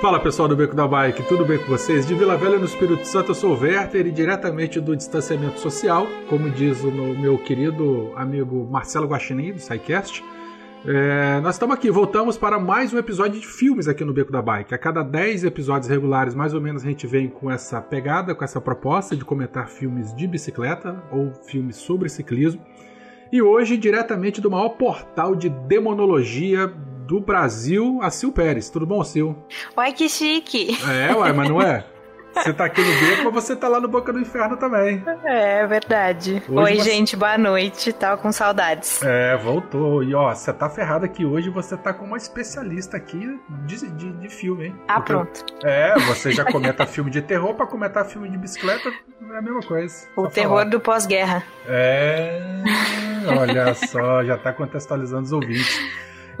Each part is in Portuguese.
Fala pessoal do Beco da Bike, tudo bem com vocês? De Vila Velha no Espírito Santo, eu sou o Werther e diretamente do distanciamento social, como diz o meu querido amigo Marcelo Guaxinim, do SciCast. É, nós estamos aqui, voltamos para mais um episódio de filmes aqui no Beco da Bike. A cada 10 episódios regulares, mais ou menos, a gente vem com essa pegada, com essa proposta de comentar filmes de bicicleta ou filmes sobre ciclismo. E hoje, diretamente do maior portal de demonologia do Brasil, a Sil Pérez. Tudo bom, Sil? Uai, que chique. É, uai, mas não é? Você tá aqui no beco, mas você tá lá no Boca do Inferno também. É, verdade. Hoje Oi, você... gente, boa noite. Tava com saudades. É, voltou. E ó, você tá ferrado aqui hoje, você tá com uma especialista aqui de, de, de filme, hein? Ah, Porque, pronto. É, você já comenta filme de terror, pra comentar filme de bicicleta é a mesma coisa. O terror falar. do pós-guerra. É, olha só, já tá contextualizando os ouvintes.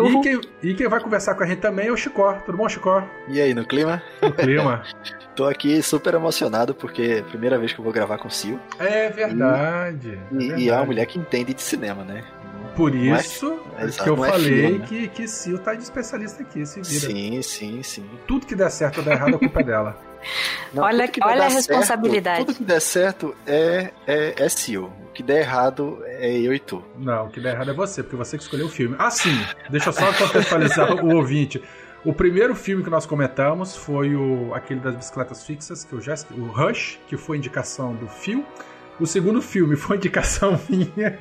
E quem, e quem, vai conversar com a gente também é o Chicó. Tudo bom, Chicó? E aí, no clima? No clima. Tô aqui super emocionado porque é a primeira vez que eu vou gravar com o Sil. É verdade. E, é, verdade. e é uma mulher que entende de cinema, né? Por isso é, que eu é falei filme, né? que, que Sil tá de especialista aqui, se vira. Sim, sim, sim. Tudo que der certo ou der errado, a culpa é dela. Não, olha olha a responsabilidade. Certo, tudo que der certo é, é, é Sil. O que der errado é eu e tu. Não, o que der errado é você, porque você que escolheu o filme. Ah, sim. Deixa eu só contextualizar o ouvinte. O primeiro filme que nós comentamos foi o aquele das bicicletas fixas, que eu já o Rush, que foi indicação do Phil. O segundo filme foi indicação minha.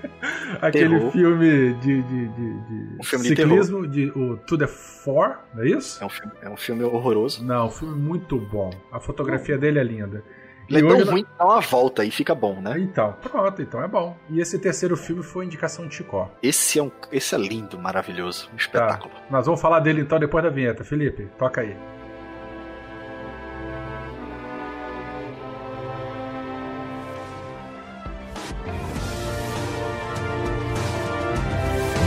Aquele terror. filme de, de, de, de um filme ciclismo, de, de, o To The Four, não é isso? É um filme, é um filme horroroso. Não, um filme muito bom. A fotografia dele é linda. Ele é tão ruim dá uma volta e fica bom, né? Então, pronto, então é bom. E esse terceiro filme foi indicação de Chicó. Esse é, um, esse é lindo, maravilhoso, um espetáculo. Tá. Nós vamos falar dele então depois da vinheta. Felipe, toca aí.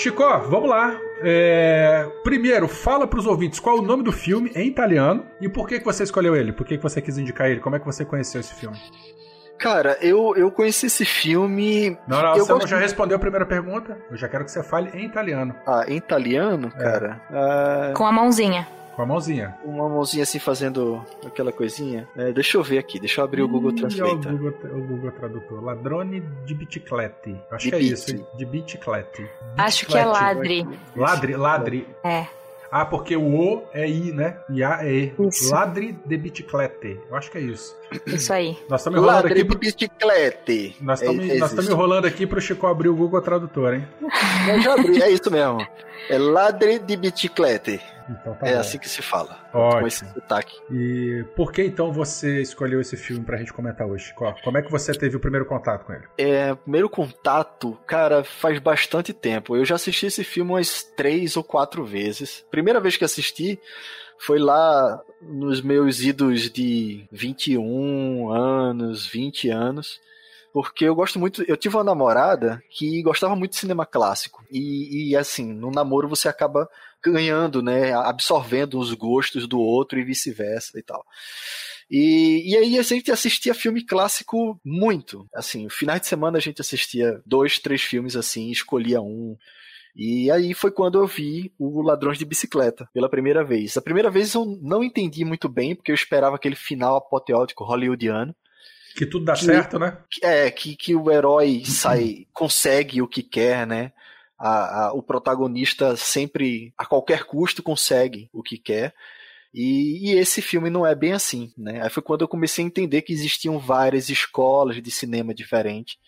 Chico, vamos lá. É... Primeiro, fala para os ouvintes qual é o nome do filme em italiano e por que, que você escolheu ele, por que, que você quis indicar ele, como é que você conheceu esse filme? Cara, eu, eu conheci esse filme. Não, não, você gosto... já respondeu a primeira pergunta. Eu já quero que você fale em italiano. Ah, em italiano, é. cara? Com a mãozinha. Com a mãozinha. Uma mãozinha assim fazendo aquela coisinha. É, deixa eu ver aqui, deixa eu abrir o Google Translator. O Google, o Google Tradutor. Ladrone de biciclette. Acho de que é isso, hein? De biciclette. Acho que é ladre. Ladre, ladre. É. Ah, porque o O é I, né? E A é E. Isso. Ladre de biciclete. Eu acho que é isso. Isso aí. Nós estamos enrolando Ladre aqui. Pro... de biciclete. Nós estamos é, nós enrolando aqui pro Chico abrir o Google Tradutor, hein? Eu já abri, é isso mesmo. É ladre de biciclete. Então tá é bom. assim que se fala. Ótimo. Com esse sotaque. E por que então você escolheu esse filme pra gente comentar hoje? Como é que você teve o primeiro contato com ele? É, primeiro contato, cara, faz bastante tempo. Eu já assisti esse filme umas três ou quatro vezes. Primeira vez que assisti foi lá nos meus idos de 21 anos, 20 anos porque eu gosto muito. Eu tive uma namorada que gostava muito de cinema clássico. E, e, assim, no namoro você acaba ganhando, né? Absorvendo os gostos do outro e vice-versa e tal. E, e aí a gente assistia filme clássico muito. Assim, finais de semana a gente assistia dois, três filmes assim, escolhia um. E aí foi quando eu vi o Ladrões de Bicicleta pela primeira vez. A primeira vez eu não entendi muito bem, porque eu esperava aquele final apoteótico hollywoodiano. Que tudo dá que, certo, né? É, que, que o herói sai, consegue o que quer, né? A, a, o protagonista sempre, a qualquer custo, consegue o que quer. E, e, esse filme não é bem assim, né? Aí foi quando eu comecei a entender que existiam várias escolas de cinema diferentes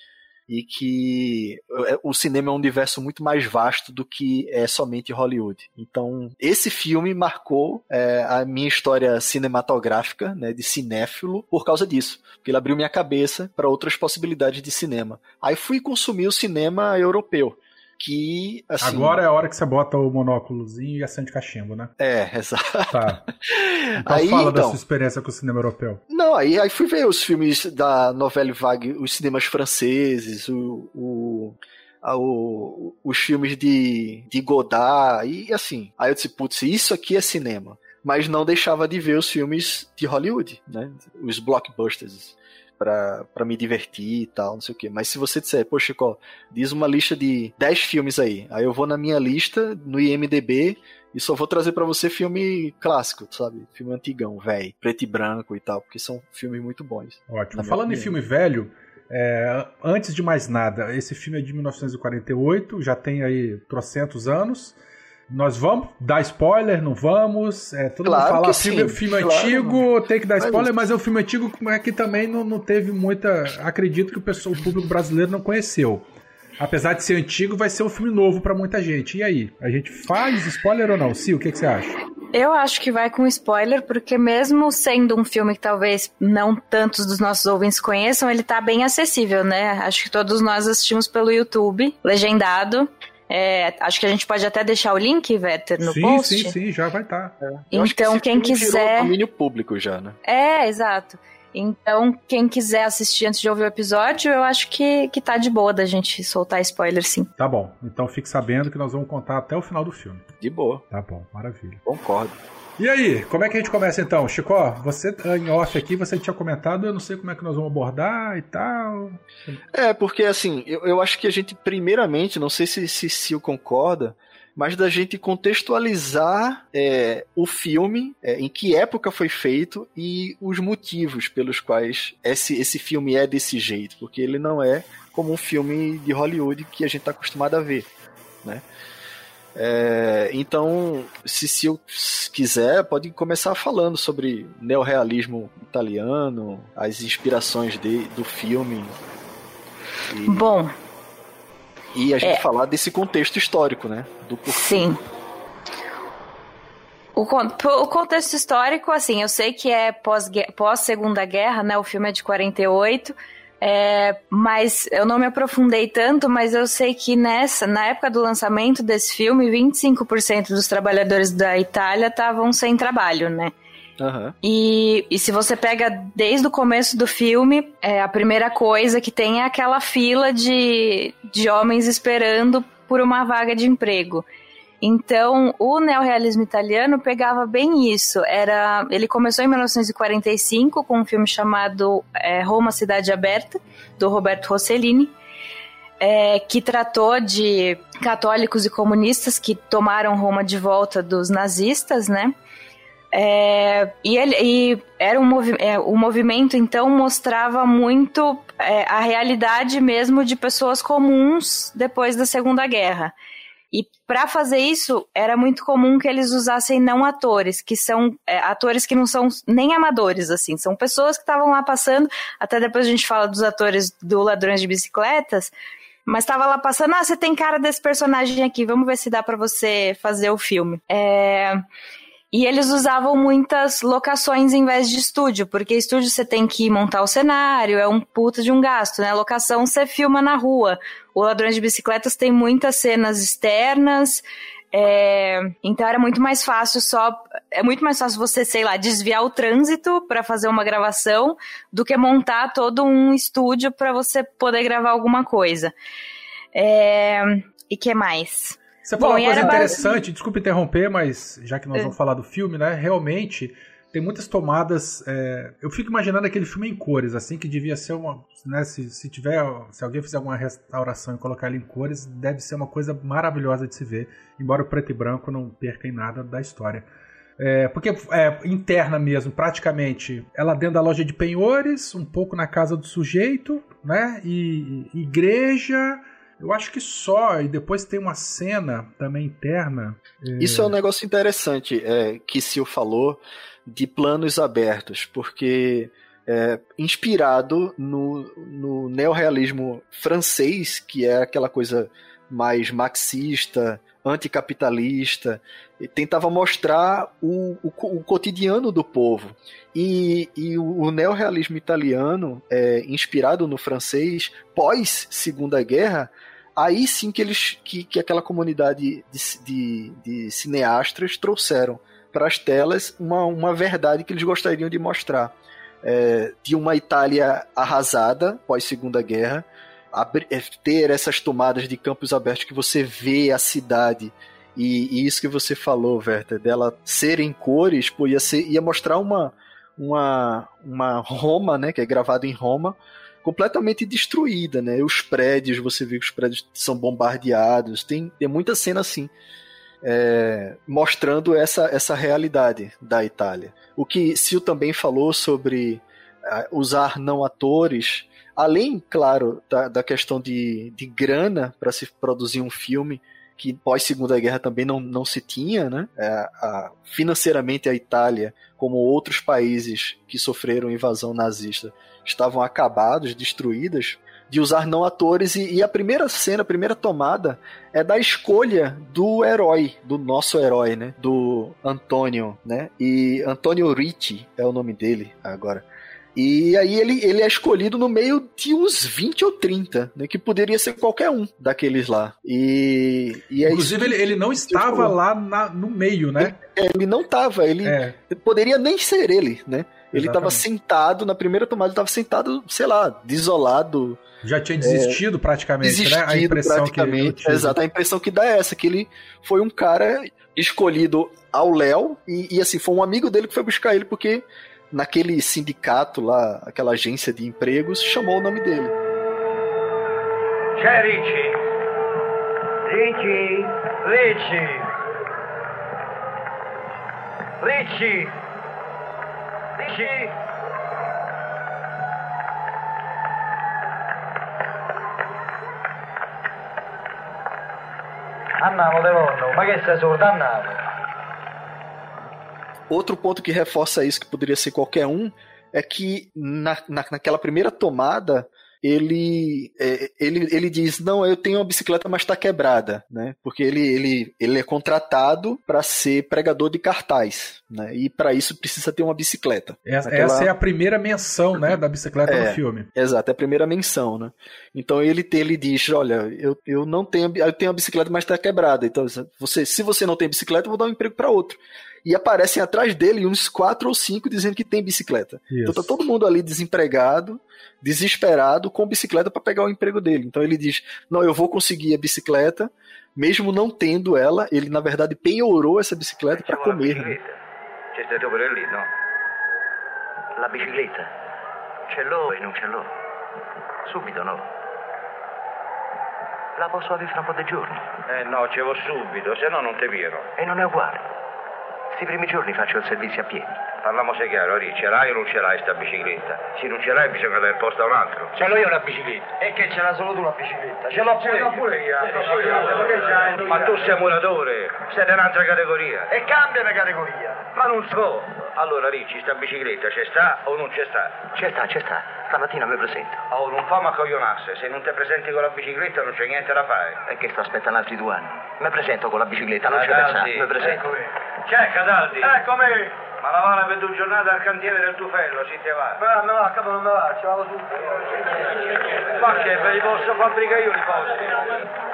e que é, o cinema é um universo muito mais vasto do que é somente Hollywood. Então, esse filme marcou é, a minha história cinematográfica, né, de cinéfilo, por causa disso. Porque ele abriu minha cabeça para outras possibilidades de cinema. Aí fui consumir o cinema europeu que. Assim, Agora é a hora que você bota o monóculozinho e acende cachimbo, né? É, exato. Tá. Então aí, fala então, da sua experiência com o cinema europeu. Não, aí, aí fui ver os filmes da Novelle Vague, os cinemas franceses, o, o os filmes de, de Godard, e assim. Aí eu disse, putz, isso aqui é cinema. Mas não deixava de ver os filmes de Hollywood, né? Os blockbusters para me divertir e tal, não sei o quê. Mas se você disser, pô, Chico, diz uma lista de 10 filmes aí. Aí eu vou na minha lista, no IMDB, e só vou trazer para você filme clássico, sabe? Filme antigão, velho, preto e branco e tal, porque são filmes muito bons. Ótimo. Falando em filme velho, é, antes de mais nada, esse filme é de 1948, já tem aí trocentos anos. Nós vamos dar spoiler, não vamos? É, todo claro mundo fala filme, filme claro, antigo, tem que dar spoiler, mas é um filme antigo que também não, não teve muita. Acredito que o, pessoal, o público brasileiro não conheceu. Apesar de ser antigo, vai ser um filme novo para muita gente. E aí? A gente faz spoiler ou não? Sim, o que, que você acha? Eu acho que vai com spoiler, porque mesmo sendo um filme que talvez não tantos dos nossos ouvintes conheçam, ele tá bem acessível, né? Acho que todos nós assistimos pelo YouTube, legendado. É, acho que a gente pode até deixar o link, Vetter, no sim, post. Sim, sim, já vai estar. Tá. É. Então, que quem quiser. domínio público já, né? É, exato. Então, quem quiser assistir antes de ouvir o episódio, eu acho que, que tá de boa da gente soltar spoiler, sim. Tá bom. Então fique sabendo que nós vamos contar até o final do filme. De boa. Tá bom, maravilha. Concordo. E aí, como é que a gente começa então? Chico, você em off aqui, você tinha comentado, eu não sei como é que nós vamos abordar e tal. É, porque assim, eu, eu acho que a gente, primeiramente, não sei se, se, se concorda, mas da gente contextualizar é, o filme, é, em que época foi feito e os motivos pelos quais esse, esse filme é desse jeito, porque ele não é como um filme de Hollywood que a gente está acostumado a ver, né? É, então, se, se eu quiser, pode começar falando sobre neorrealismo italiano, as inspirações de, do filme. E, Bom. E a gente é, falar desse contexto histórico, né? Do porquê. Sim. O, o, contexto histórico, assim, eu sei que é pós-Segunda pós Guerra, né? O filme é de 48. É, mas eu não me aprofundei tanto, mas eu sei que nessa, na época do lançamento desse filme, 25% dos trabalhadores da Itália estavam sem trabalho, né? Uhum. E, e se você pega desde o começo do filme, é, a primeira coisa que tem é aquela fila de, de homens esperando por uma vaga de emprego. Então, o neorrealismo italiano pegava bem isso. Era, ele começou em 1945 com um filme chamado é, Roma Cidade Aberta, do Roberto Rossellini, é, que tratou de católicos e comunistas que tomaram Roma de volta dos nazistas, né? É, e, ele, e era um movi é, o movimento então mostrava muito é, a realidade mesmo de pessoas comuns depois da Segunda Guerra. E para fazer isso, era muito comum que eles usassem não atores, que são é, atores que não são nem amadores, assim, são pessoas que estavam lá passando. Até depois a gente fala dos atores do Ladrões de Bicicletas, mas estava lá passando, ah, você tem cara desse personagem aqui, vamos ver se dá para você fazer o filme. É... E eles usavam muitas locações em vez de estúdio, porque estúdio você tem que montar o cenário, é um puta de um gasto, né? Locação você filma na rua. O Ladrões de Bicicletas tem muitas cenas externas, é, então era muito mais fácil só. É muito mais fácil você, sei lá, desviar o trânsito para fazer uma gravação do que montar todo um estúdio para você poder gravar alguma coisa. É, e que mais? Você falou uma coisa interessante, desculpe interromper, mas já que nós é. vamos falar do filme, né? Realmente tem muitas tomadas. É, eu fico imaginando aquele filme em cores, assim, que devia ser uma. Né, se, se tiver. Se alguém fizer alguma restauração e colocar ele em cores, deve ser uma coisa maravilhosa de se ver, embora o preto e branco não perca em nada da história. É, porque é interna mesmo, praticamente. Ela dentro da loja de penhores, um pouco na casa do sujeito, né? E, e igreja eu acho que só, e depois tem uma cena também interna. É... Isso é um negócio interessante é, que Sil falou de planos abertos, porque é, inspirado no, no neorrealismo francês, que é aquela coisa mais marxista, anticapitalista, tentava mostrar o, o, o, cotidiano do povo. E, e o, o neorrealismo italiano, é, inspirado no francês, pós Segunda Guerra, aí sim que eles que, que aquela comunidade de, de, de cineastas trouxeram para as telas uma, uma verdade que eles gostariam de mostrar. É, de uma Itália arrasada pós Segunda Guerra, é, ter essas tomadas de campos abertos que você vê a cidade e, e isso que você falou, Werther, dela ser em cores, pô, ia, ser, ia mostrar uma, uma, uma Roma, né, que é gravado em Roma, completamente destruída, né? Os prédios, você vê que os prédios são bombardeados, tem, tem muita cena assim. É, mostrando essa, essa realidade da Itália. O que Sil também falou sobre usar não atores, além, claro, da, da questão de, de grana para se produzir um filme, que pós Segunda Guerra também não, não se tinha, né? É, a, financeiramente a Itália, como outros países que sofreram invasão nazista, estavam acabados, destruídas, de usar não atores e, e, a primeira cena, a primeira tomada é da escolha do herói, do nosso herói, né? Do Antônio, né? E Antônio Ricci é o nome dele agora. E aí ele, ele é escolhido no meio de uns 20 ou 30, né? Que poderia ser qualquer um daqueles lá. E, e é Inclusive, ele, ele não estava lá na, no meio, né? Ele, ele não estava, ele é. poderia nem ser ele, né? Ele estava sentado, na primeira tomada, ele estava sentado, sei lá, desolado. Já tinha desistido é, praticamente, desistido né? A impressão praticamente, que Exato, a impressão que dá é essa, que ele foi um cara escolhido ao Léo, e, e assim, foi um amigo dele que foi buscar ele, porque naquele sindicato lá, aquela agência de empregos, chamou o nome dele. C'è Ricci. Ricci. Ricci. Ricci. Andiamo, Devorno, ma che sei sordo? Andiamo. Outro ponto que reforça isso, que poderia ser qualquer um, é que na, na, naquela primeira tomada ele, é, ele, ele diz: Não, eu tenho uma bicicleta, mas está quebrada, né? Porque ele, ele, ele é contratado para ser pregador de cartaz, né? E para isso precisa ter uma bicicleta. Essa, Naquela... essa, é a primeira menção, né, da bicicleta é, no filme. Exato, é a primeira menção, né? Então ele, ele diz: Olha, eu, eu não tenho, eu tenho uma bicicleta, mas está quebrada. Então, você, se você não tem bicicleta, eu vou dar um emprego para outro e aparecem atrás dele uns quatro ou cinco dizendo que tem bicicleta. Isso. Então tá todo mundo ali desempregado, desesperado, com bicicleta para pegar o emprego dele. Então ele diz: Não, eu vou conseguir a bicicleta, mesmo não tendo ela, ele na verdade penhorou essa bicicleta para comer. Né? La bicicletta? Ce l'ho e non ce l'ho. Subito no. La posso avere fra un po' di giorni. Eh no, ce l'ho subito, se no non te viro. E non è uguale. Questi primi giorni faccio il servizio a piedi. Parliamo se chiaro, Ri, ce l'hai o non ce l'hai sta bicicletta? Se non ce l'hai bisogna dare posto a un altro. Ce l'ho io una bicicletta. E che ce l'ha solo tu la bicicletta? Ce l'ho pure, io. pure io. Ma tu sei muratore, sei di un'altra categoria. E cambia di categoria. Ma non so. Allora Ricci, sta bicicletta c'è sta o non c'è sta? C'è sta, c'è sta. Stamattina mi presento. Oh, non fa ma coglionasse. Se non ti presenti con la bicicletta non c'è niente da fare. E che sto aspettando altri due anni? Mi presento con la bicicletta, non c'è pensare. Mi presento. Eccomi. C'è Cataldi? Eccomi. Ma lavora per due giornate al cantiere del tufello, si te va. Ma no, a capo non mi va, ci vado subito. Ma che, ve li posso fabbricare io i posti.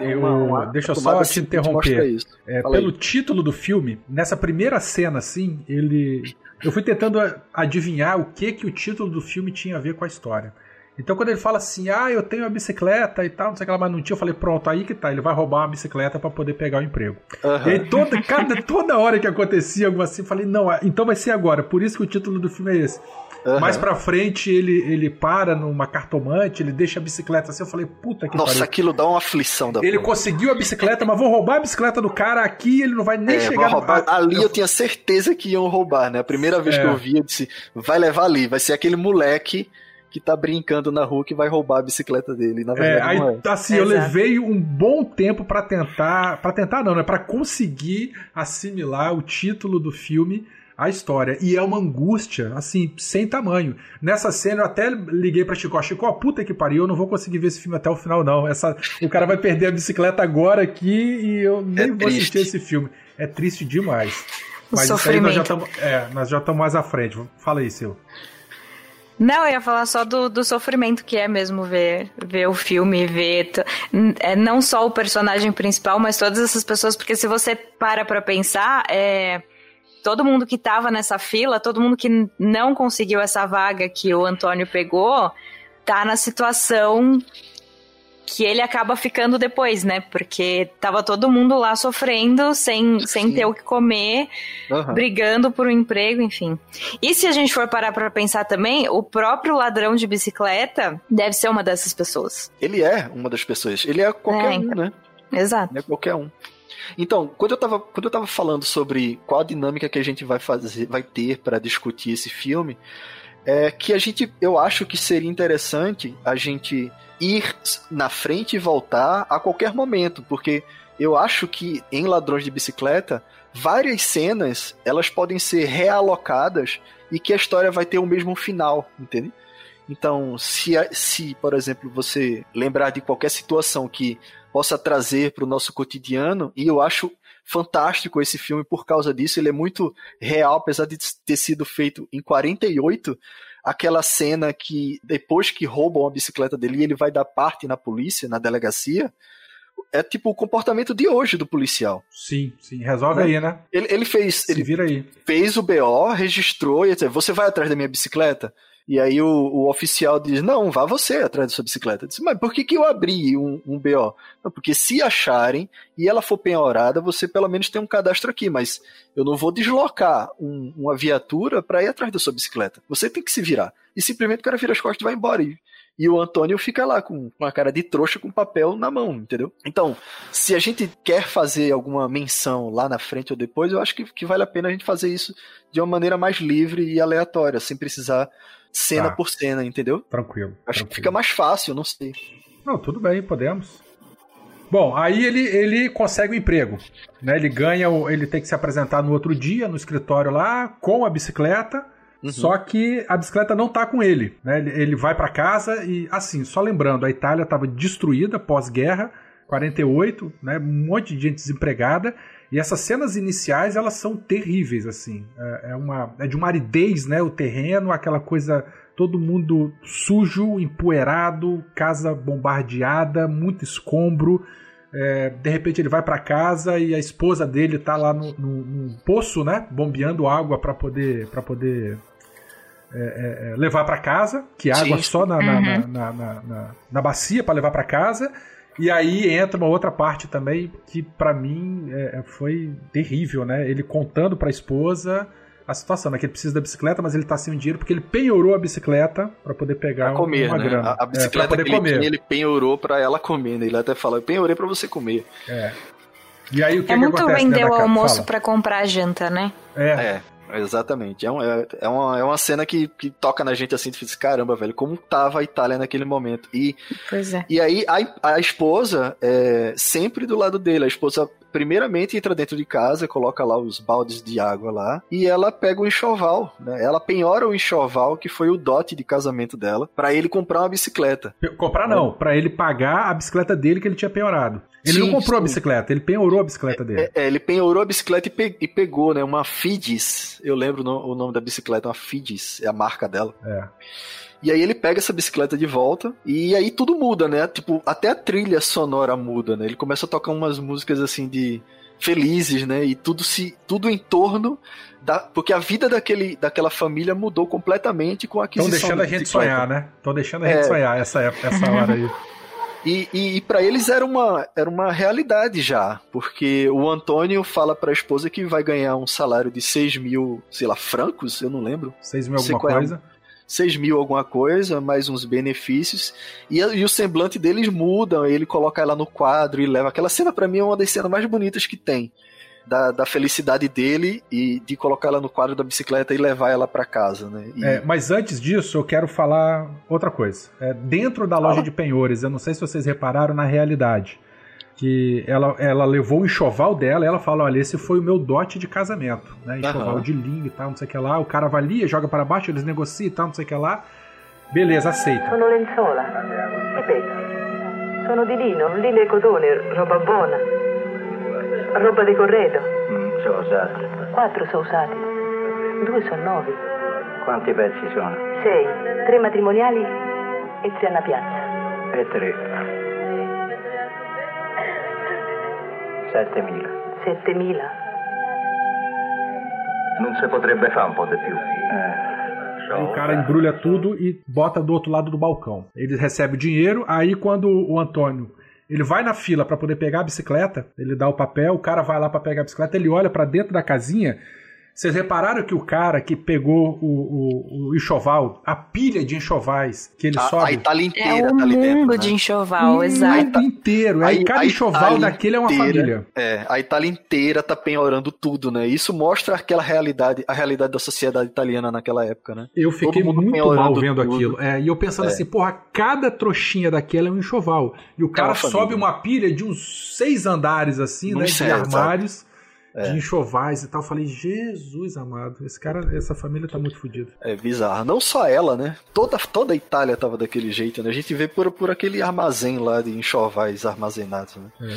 Eu, deixa eu só te interromper. É, pelo aí. título do filme, nessa primeira cena, assim, ele. Eu fui tentando adivinhar o que que o título do filme tinha a ver com a história. Então quando ele fala assim, ah, eu tenho a bicicleta e tal, não sei o que lá, mas não tinha, eu falei, pronto, aí que tá, ele vai roubar uma bicicleta para poder pegar o emprego. Uhum. E aí toda, cada, toda hora que acontecia algo assim, eu falei, não, então vai ser agora, por isso que o título do filme é esse. Uhum. Mais pra frente, ele, ele para numa cartomante, ele deixa a bicicleta assim. Eu falei, puta que Nossa, pariu. aquilo dá uma aflição da Ele porra. conseguiu a bicicleta, mas vou roubar a bicicleta do cara aqui ele não vai nem é, chegar roubar. No... Ali eu... eu tinha certeza que iam roubar, né? A primeira vez é. que eu vi, eu disse, vai levar ali, vai ser aquele moleque que tá brincando na rua que vai roubar a bicicleta dele. Na verdade, é, aí, é. assim, eu levei um bom tempo para tentar, para tentar não, né, para conseguir assimilar o título do filme a história. E é uma angústia, assim, sem tamanho. Nessa cena eu até liguei pra Chico, Chico, puta que pariu, eu não vou conseguir ver esse filme até o final, não. Essa, o cara vai perder a bicicleta agora aqui e eu nem é vou triste. assistir esse filme. É triste demais. O Mas sofrimento. isso aí nós já estamos é, nós já estamos mais à frente. Fala aí, Sil. Não, eu ia falar só do, do sofrimento que é mesmo ver, ver o filme, ver é, não só o personagem principal, mas todas essas pessoas, porque se você para pra pensar, é, todo mundo que tava nessa fila, todo mundo que não conseguiu essa vaga que o Antônio pegou, tá na situação que ele acaba ficando depois, né? Porque tava todo mundo lá sofrendo, sem, sem ter o que comer, uhum. brigando por um emprego, enfim. E se a gente for parar pra pensar também, o próprio ladrão de bicicleta deve ser uma dessas pessoas. Ele é uma das pessoas. Ele é qualquer é, um, então. né? Exato. Ele é qualquer um. Então, quando eu tava, quando eu tava falando sobre qual a dinâmica que a gente vai fazer, vai ter para discutir esse filme, é que a gente, eu acho que seria interessante a gente ir na frente e voltar a qualquer momento, porque eu acho que em Ladrões de Bicicleta, várias cenas, elas podem ser realocadas e que a história vai ter o mesmo final, entende? Então, se, se por exemplo, você lembrar de qualquer situação que possa trazer para o nosso cotidiano, e eu acho fantástico esse filme por causa disso, ele é muito real, apesar de ter sido feito em 48, aquela cena que depois que roubam a bicicleta dele, ele vai dar parte na polícia, na delegacia, é tipo o comportamento de hoje do policial. Sim, sim. Resolve aí, né? Ele, ele fez. Se ele vira aí. Fez o BO, registrou e disse: Você vai atrás da minha bicicleta? E aí o, o, oficial diz: Não, vá você atrás da sua bicicleta. Eu disse, Mas por que, que eu abri um, um BO? Não, porque se acharem e ela for penhorada, você pelo menos tem um cadastro aqui, mas eu não vou deslocar um, uma viatura para ir atrás da sua bicicleta. Você tem que se virar. E simplesmente o cara vira as costas e vai embora. E, e o Antônio fica lá com uma cara de trouxa com papel na mão, entendeu? Então, se a gente quer fazer alguma menção lá na frente ou depois, eu acho que, que vale a pena a gente fazer isso de uma maneira mais livre e aleatória, sem precisar cena tá. por cena, entendeu? Tranquilo. Acho tranquilo. que fica mais fácil, não sei. Não, tudo bem, podemos. Bom, aí ele, ele consegue o um emprego, né? Ele ganha, o, ele tem que se apresentar no outro dia no escritório lá com a bicicleta. Uhum. Só que a bicicleta não tá com ele, né? Ele, ele vai para casa e assim, só lembrando, a Itália estava destruída pós-guerra, 48, né? Um monte de gente desempregada e essas cenas iniciais, elas são terríveis, assim. É, é, uma, é de uma aridez, né? O terreno, aquela coisa... Todo mundo sujo, empoeirado, casa bombardeada, muito escombro. É, de repente ele vai para casa e a esposa dele tá lá no, no, no poço, né? Bombeando água para poder, pra poder é, é, é levar para casa, que água Sim. só na, uhum. na, na, na, na, bacia para levar para casa. E aí entra uma outra parte também que para mim é, é, foi terrível, né? Ele contando para a esposa a situação, né? Que ele precisa da bicicleta, mas ele tá sem dinheiro porque ele penhorou a bicicleta para poder pegar pra comer, uma né? grana. A, a bicicleta é, que ele, tinha, ele penhorou para ela comer, né? Ele até fala, eu penhorei para você comer. É. E aí o que É que muito vender o almoço para comprar a janta, né? É. é. Exatamente. É, um, é, é, uma, é uma cena que, que toca na gente assim, diz, caramba, velho, como tava a Itália naquele momento. E, pois é. E aí a, a esposa é sempre do lado dele. A esposa primeiramente entra dentro de casa, coloca lá os baldes de água lá, e ela pega o enxoval, né? Ela penhora o enxoval, que foi o dote de casamento dela, para ele comprar uma bicicleta. Comprar não, para ele pagar a bicicleta dele que ele tinha penhorado. Ele sim, não comprou sim. a bicicleta, ele penhorou a bicicleta dele. É, é ele penhorou a bicicleta e, pe e, pegou, né? Uma Fidis. Eu lembro o nome da bicicleta, uma Fidis, é a marca dela. É. E aí ele pega essa bicicleta de volta e aí tudo muda, né? Tipo, até a trilha sonora muda, né? Ele começa a tocar umas músicas assim de felizes, né? E tudo se tudo em torno da porque a vida daquele daquela família mudou completamente com a aquisição. Estão deixando a gente sonhar, né? Estão deixando a gente é... sonhar essa essa hora aí. E, e, e para eles era uma, era uma realidade já, porque o Antônio fala para a esposa que vai ganhar um salário de 6 mil, sei lá, francos, eu não lembro. 6 mil alguma coisa. 6 mil alguma coisa, mais uns benefícios. E, e, o semblante deles muda, ele coloca ela no quadro e leva. Aquela cena para mim é uma das cenas mais bonitas que tem. Da, da, felicidade dele e de colocar ela no quadro da bicicleta e levar ela para casa, né? E... É, mas antes disso, eu quero falar outra coisa. É, dentro da loja de penhores, eu não sei se vocês repararam na realidade. que ela, ela levou o enxoval dela ela fala: olha, esse foi o meu dote de casamento, né? Enxoval uhum. de linho e tal, não sei o que lá. O cara avalia, joga para baixo, eles negociam e tal, não sei o que lá. Beleza, aceita. Sono lenzuola. Ripeto. Sono di lino, lino e cotone, roba buona. Roba di corredo. Mm, sono usati. Quattro sono usati. Due sono nuovi. Quanti pezzi sono? Sei. Tre matrimoniali e tre alla piazza. E tre. 7.000. 7.000? Non si potrebbe fare un po' di più. Eh. o cara embrulha tudo e bota do outro lado do balcão. Ele recebe o dinheiro, aí quando o Antônio ele vai na fila para poder pegar a bicicleta, ele dá o papel, o cara vai lá para pegar a bicicleta, ele olha para dentro da casinha, vocês repararam que o cara que pegou o, o, o enxoval, a pilha de enxovais que ele a, sobe. A Itália inteira é um tá ali dentro. mundo né? de enxoval, o exato. mundo inteiro. Aí cada enxoval daquele é uma família. É, a Itália inteira tá penhorando tudo, né? Isso mostra aquela realidade, a realidade da sociedade italiana naquela época, né? Eu fiquei muito mal vendo tudo. aquilo. É, e eu pensando é. assim, porra, cada trouxinha daquela é um enxoval. E o cara é sobe uma pilha de uns seis andares assim, né? de armários. É. de enxovais e tal. Eu falei, Jesus amado, esse cara, essa família tá muito fodida. É bizarro. Não só ela, né? Toda, toda a Itália tava daquele jeito, né? A gente vê por, por aquele armazém lá de enxovais armazenados, né? É.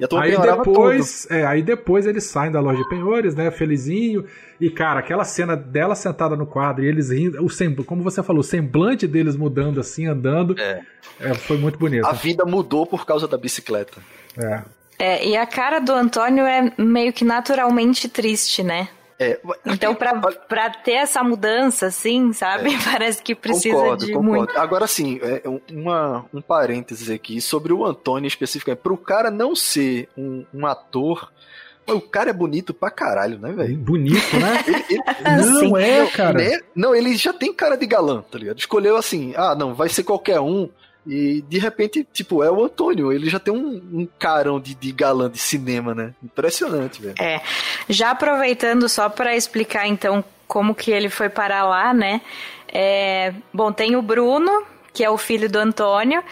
E a aí depois, é, aí depois eles saem da loja de penhores, né? Felizinho. E, cara, aquela cena dela sentada no quadro e eles rindo, o sem, como você falou, o semblante deles mudando assim, andando. É. é foi muito bonito. A vida mudou por causa da bicicleta. É. É, e a cara do Antônio é meio que naturalmente triste, né? É, então, pra, pra ter essa mudança, assim, sabe? É. Parece que precisa concordo, de concordo. muito. Agora, sim, é, uma, um parênteses aqui sobre o Antônio especificamente. Pro cara não ser um, um ator. O cara é bonito pra caralho, né, velho? Bonito, né? ele, ele, não Sim. é, cara. Né? Não, ele já tem cara de galã, tá ligado? Escolheu assim, ah, não, vai ser qualquer um. E de repente, tipo, é o Antônio. Ele já tem um, um carão de, de galã de cinema, né? Impressionante, velho. É. Já aproveitando só para explicar então como que ele foi parar lá, né? É, bom, tem o Bruno, que é o filho do Antônio.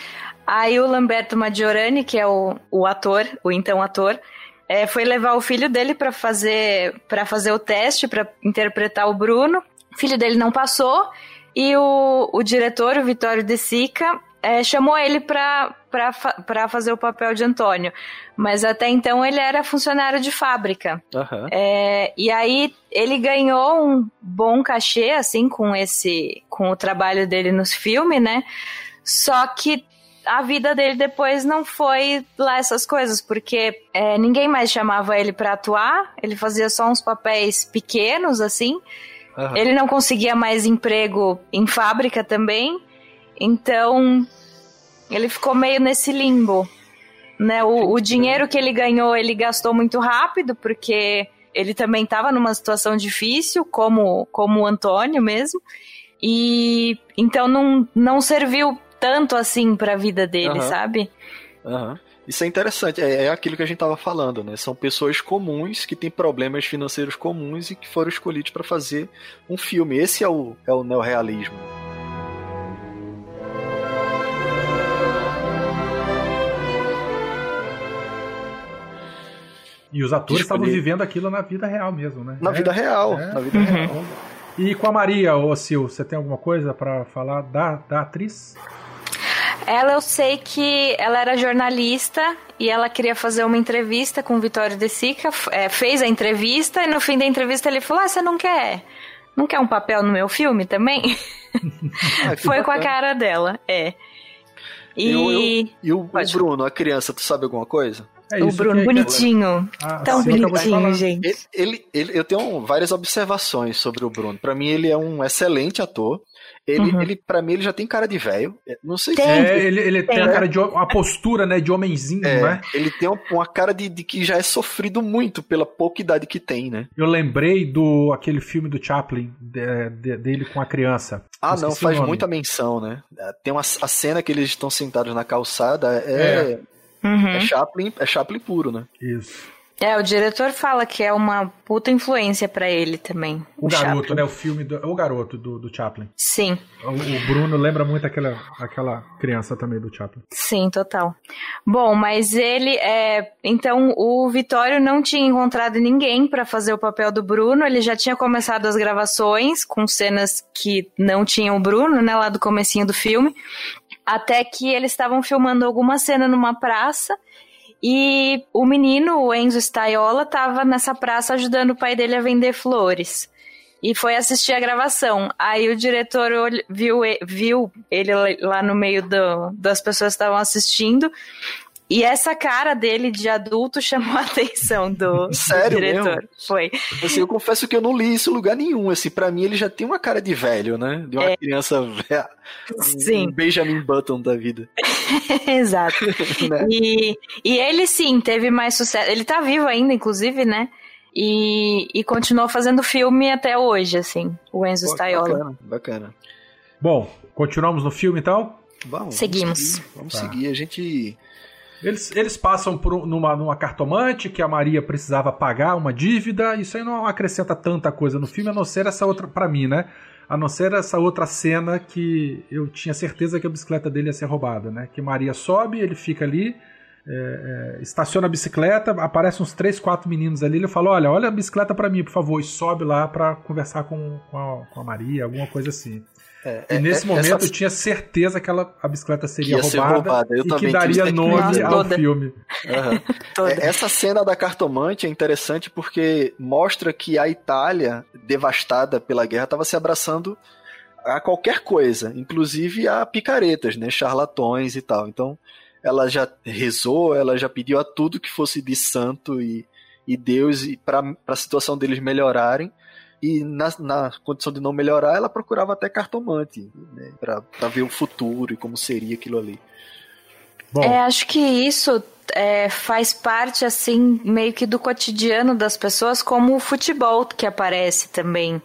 Aí o Lamberto Maggiorani, que é o, o ator, o então ator, é, foi levar o filho dele para fazer para fazer o teste para interpretar o Bruno. O filho dele não passou e o, o diretor, o Vitório De Sica, é, chamou ele para fazer o papel de Antônio. Mas até então ele era funcionário de fábrica. Uhum. É, e aí ele ganhou um bom cachê, assim, com esse. com o trabalho dele nos filmes, né? Só que a vida dele depois não foi lá essas coisas, porque é, ninguém mais chamava ele para atuar, ele fazia só uns papéis pequenos, assim. Uhum. Ele não conseguia mais emprego em fábrica também. Então, ele ficou meio nesse limbo. Né? O, o dinheiro que ele ganhou, ele gastou muito rápido, porque ele também estava numa situação difícil, como, como o Antônio mesmo. E então não, não serviu tanto assim para a vida dele, uhum. sabe? Uhum. Isso é interessante, é, é, aquilo que a gente estava falando, né? São pessoas comuns que têm problemas financeiros comuns e que foram escolhidos para fazer um filme. Esse é o, é o neorrealismo. E os atores estavam vivendo aquilo na vida real mesmo, né? Na é, vida real, é. na vida uhum. real. E com a Maria, ô Sil, você tem alguma coisa para falar da, da atriz? Ela eu sei que ela era jornalista e ela queria fazer uma entrevista com o Vitório De Sica, é, fez a entrevista e no fim da entrevista ele falou: Ah, você não quer? Não quer um papel no meu filme também? Ah, Foi com a cara dela, é. E, eu, eu, e o, o Bruno, a criança, tu sabe alguma coisa? É o Bruno, que, bonitinho. Ah, Tão bonitinho, gente. Ele, ele, ele, eu tenho várias observações sobre o Bruno. Para mim, ele é um excelente ator. Ele, uhum. ele para mim, ele já tem cara de velho. É, não sei tem, se. É, ele, ele tem, tem a cara de uma postura, né, de homenzinho, é, né? Ele tem uma cara de, de, que já é sofrido muito pela pouca idade que tem, né? Eu lembrei do aquele filme do Chaplin de, de, dele com a criança. Ah, não, faz muita menção, né? Tem uma a cena que eles estão sentados na calçada é, é. Uhum. É Chaplin, é Chaplin puro, né? Isso. É, o diretor fala que é uma puta influência para ele também. O, o garoto, Chaplin. né? O filme do, o garoto do, do Chaplin. Sim. O, o, Bruno lembra muito aquela, aquela criança também do Chaplin. Sim, total. Bom, mas ele é. Então, o Vitório não tinha encontrado ninguém para fazer o papel do Bruno. Ele já tinha começado as gravações com cenas que não tinham o Bruno, né? Lá do comecinho do filme. Até que eles estavam filmando alguma cena numa praça e o menino, o Enzo Staiola, estava nessa praça ajudando o pai dele a vender flores. E foi assistir a gravação. Aí o diretor viu, viu ele lá no meio do, das pessoas que estavam assistindo e essa cara dele de adulto chamou a atenção do, Sério do diretor. Mesmo? Foi. Assim, eu confesso que eu não li isso em lugar nenhum. Assim, para mim ele já tem uma cara de velho, né? De uma é. criança velha. Sim. Um Benjamin Button da vida. Exato. né? e, e ele sim teve mais sucesso. Ele tá vivo ainda, inclusive, né? E, e continuou fazendo filme até hoje, assim, o Enzo Pô, Staiola. Bacana, bacana. Bom, continuamos no filme então? Vamos, Seguimos. Vamos seguir. Vamos tá. seguir. A gente eles, eles passam por numa, numa cartomante que a Maria precisava pagar uma dívida. Isso aí não acrescenta tanta coisa no filme, a não ser essa outra, para mim, né? A não ser essa outra cena que eu tinha certeza que a bicicleta dele ia ser roubada, né? Que Maria sobe, ele fica ali, é, é, estaciona a bicicleta, aparecem uns três, quatro meninos ali, ele fala, olha, olha a bicicleta para mim, por favor, e sobe lá para conversar com, com a, com, a, Maria, alguma coisa assim. É, e nesse é, momento essa... eu tinha certeza que ela, a bicicleta seria roubada, roubada. e que daria nome que... ao filme. Uhum. essa cena da cartomante é interessante porque mostra que a Itália, devastada pela guerra, estava se abraçando a qualquer coisa, inclusive a picaretas, né, charlatões e tal. Então, ela já rezou, ela já pediu a tudo que fosse de santo e, e Deus para a situação deles melhorarem e na, na, condição de não melhorar, ela procurava até cartomante, né, para ver o futuro e como seria aquilo ali. Bom. É, acho que isso é, faz parte, assim, meio que do cotidiano das pessoas, como o futebol que aparece também.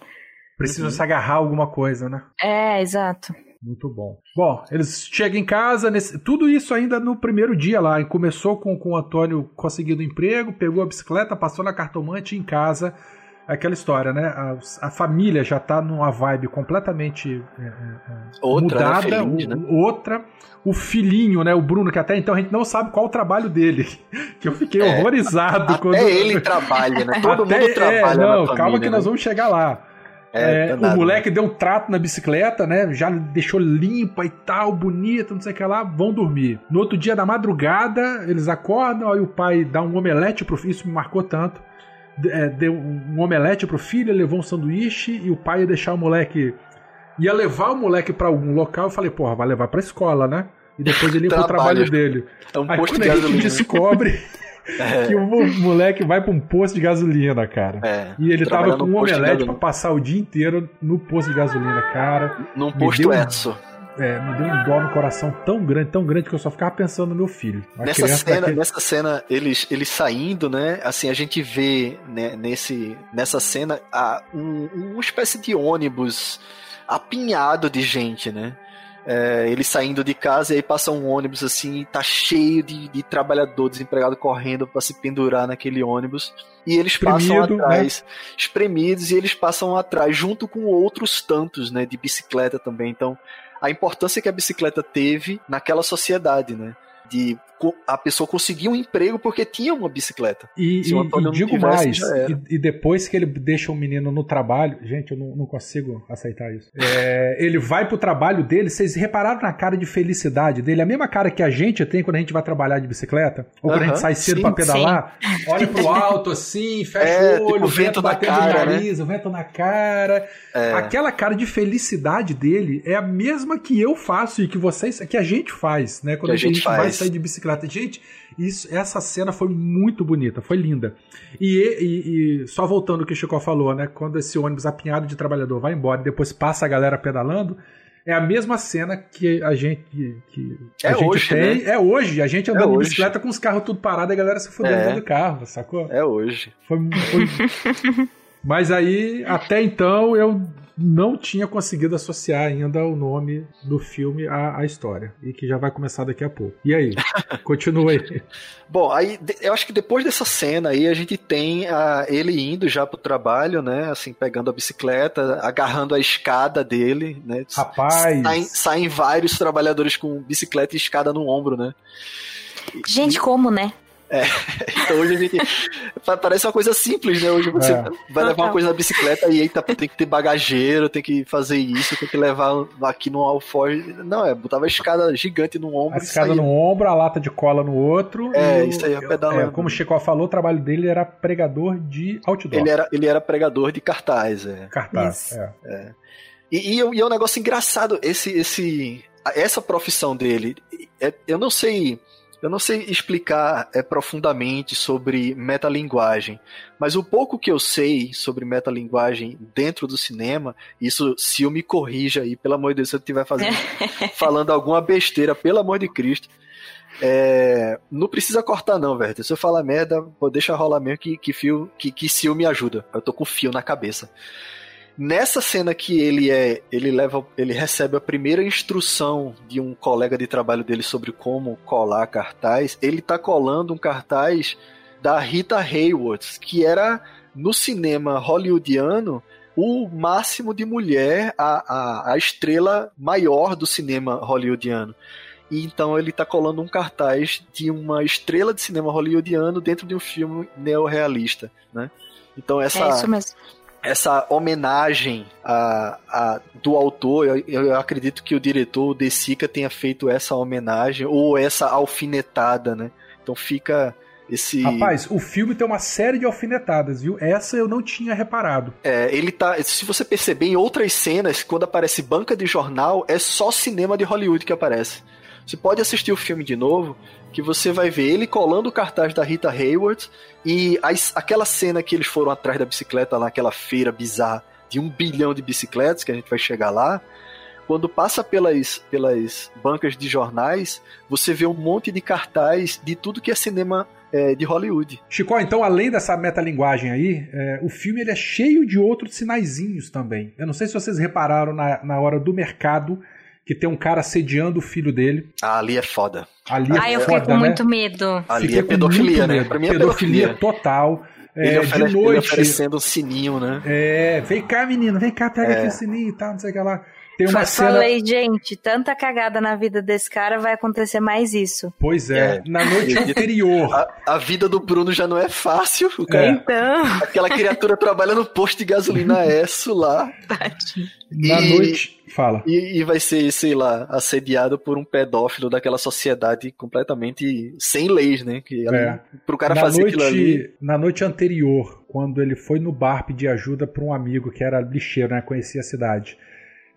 Precisa uhum. se agarrar a alguma coisa, né? É, exato. Muito bom. Bom, eles chegam em casa, nesse, tudo isso ainda no primeiro dia lá. Começou com, com o Antônio conseguindo emprego, pegou a bicicleta, passou na cartomante em casa aquela história, né? A, a família já tá numa vibe completamente é, é, é outra, né? mudada, né? Feliz, né? outra. O filhinho, né? O Bruno, que até então a gente não sabe qual o trabalho dele. Que eu fiquei é, horrorizado até quando. ele trabalha, né? Todo até, mundo trabalha. É, não, família, calma que né? nós vamos chegar lá. É, é, o moleque deu um trato na bicicleta, né? Já deixou limpa e tal, bonita, não sei o que lá. Vão dormir. No outro dia, da madrugada, eles acordam, aí o pai dá um omelete pro filho. Isso me marcou tanto é, deu um omelete pro filho, levou um sanduíche e o pai ia deixar o moleque. ia levar o moleque para algum local. Eu falei, porra, vai levar pra escola, né? E depois ele ia pro trabalho dele. É um Aí quando a gente descobre. É. que o moleque vai pra um posto de gasolina, cara. É, e ele tava com um omelete pra passar o dia inteiro no posto de gasolina, cara. Num posto Edson é, me deu um dó no coração tão grande, tão grande que eu só ficava pensando no meu filho. Nessa cena, daquele... nessa cena eles, eles saindo, né? Assim, a gente vê né, nesse, nessa cena a, um, uma espécie de ônibus apinhado de gente, né? É, eles saindo de casa e aí passa um ônibus assim, tá cheio de, de trabalhador desempregado correndo para se pendurar naquele ônibus. E eles Espremido, passam né? atrás, né? espremidos, e eles passam atrás, junto com outros tantos, né, de bicicleta também. Então, a importância que a bicicleta teve naquela sociedade, né? De a pessoa conseguir um emprego porque tinha uma bicicleta. E, Se o Antônio e, e digo tivesse, mais, e, e, depois que ele deixa o menino no trabalho, gente, eu não, não consigo aceitar isso. É, ele vai pro trabalho dele, vocês repararam na cara de felicidade dele, a mesma cara que a gente tem quando a gente vai trabalhar de bicicleta, ou quando uh -huh, a gente sai cedo para pedalar, sim. olha pro alto assim, fecha é, o olho, tipo, o vento, batendo cara, no né? nariz, né? o vento na cara. É. Aquela cara de felicidade dele é a mesma que eu faço e que vocês, que a gente faz, né? Quando a, a, gente, faz. vai sair de bicicleta bicicleta. Gente, isso, essa cena foi muito bonita, foi linda. E, e, e só voltando ao que o Chico falou, né? Quando esse ônibus apinhado de trabalhador vai embora e depois passa a galera pedalando, é a mesma cena que a gente que é a gente hoje, tem. Né? É hoje, a gente andando é de bicicleta com os carros tudo parado e a galera se fudendo é. dentro do carro, sacou? É hoje. Foi, foi... Mas aí, até então, eu não tinha conseguido associar ainda o nome do filme à, à história. E que já vai começar daqui a pouco. E aí? Continua aí. Bom, aí eu acho que depois dessa cena aí a gente tem a, ele indo já pro trabalho, né? Assim, pegando a bicicleta, agarrando a escada dele, né? Rapaz! Saem, saem vários trabalhadores com bicicleta e escada no ombro, né? Gente, como, né? É, então hoje a gente. Parece uma coisa simples, né? Hoje você é. vai levar uma coisa na bicicleta e tá, tem que ter bagageiro, tem que fazer isso, tem que levar aqui no alforje. Não, é, botava a escada gigante no ombro. A escada no ombro, a lata de cola no outro. É, isso aí, a pedalando. É, como o Chico falou, o trabalho dele era pregador de outdoor. Ele era, ele era pregador de cartaz, é. Cartaz, é. é. E, e, e é um negócio engraçado, esse, esse, essa profissão dele. É, eu não sei eu não sei explicar é, profundamente sobre metalinguagem, mas o pouco que eu sei sobre metalinguagem dentro do cinema, isso se eu me corrija aí, pelo amor de Deus, se eu estiver fazendo, falando alguma besteira, pelo amor de Cristo, é, não precisa cortar não, velho. Se eu falar merda, deixa rolar mesmo que, que fio, que, que fio me ajuda. Eu tô com fio na cabeça. Nessa cena que ele é, ele leva, ele recebe a primeira instrução de um colega de trabalho dele sobre como colar cartaz, ele tá colando um cartaz da Rita Hayworth, que era no cinema hollywoodiano o máximo de mulher, a, a, a estrela maior do cinema hollywoodiano. E então ele tá colando um cartaz de uma estrela de cinema hollywoodiano dentro de um filme neorrealista, né? Então essa é essa homenagem a, a, do autor, eu, eu, acredito que o diretor, o De Sica, tenha feito essa homenagem ou essa alfinetada, né? Então fica esse. Rapaz, o filme tem uma série de alfinetadas, viu? Essa eu não tinha reparado. É, ele tá. Se você perceber em outras cenas, quando aparece banca de jornal, é só cinema de Hollywood que aparece. Você pode assistir o filme de novo, que você vai ver ele colando o cartaz da Rita Hayworth e a, aquela cena que eles foram atrás da bicicleta lá, aquela feira bizarra de um bilhão de bicicletas, que a gente vai chegar lá. Quando passa pelas, pelas bancas de jornais, você vê um monte de cartaz de tudo que é cinema é, de Hollywood. Chico, então, além dessa metalinguagem aí, é, o filme ele é cheio de outros sinaizinhos também. Eu não sei se vocês repararam na, na hora do mercado que tem um cara sediando o filho dele. Ah, ali é foda. Ali é ah, eu fiquei com né? muito medo. Ali fiquei é pedofilia, né? Pra mim é pedofilia. pedofilia total. Ele, é, ofere, de noite, ele oferecendo um sininho, né? É, vem cá, menino, vem cá, pega é. aqui o sininho e tal, não sei o que lá. Tem uma Falei, cena... gente, tanta cagada na vida desse cara, vai acontecer mais isso. Pois é, é. na noite anterior. A, a, vida do Bruno já não é fácil. O cara, é. Então. Aquela criatura trabalha no posto de gasolina S lá. Na e, noite. Fala. E, e, vai ser, sei lá, assediado por um pedófilo daquela sociedade completamente sem leis, né? Que é. pro cara na fazer noite, aquilo ali. Na noite anterior, quando ele foi no bar pedir ajuda para um amigo que era lixeiro, né? Conhecia a cidade.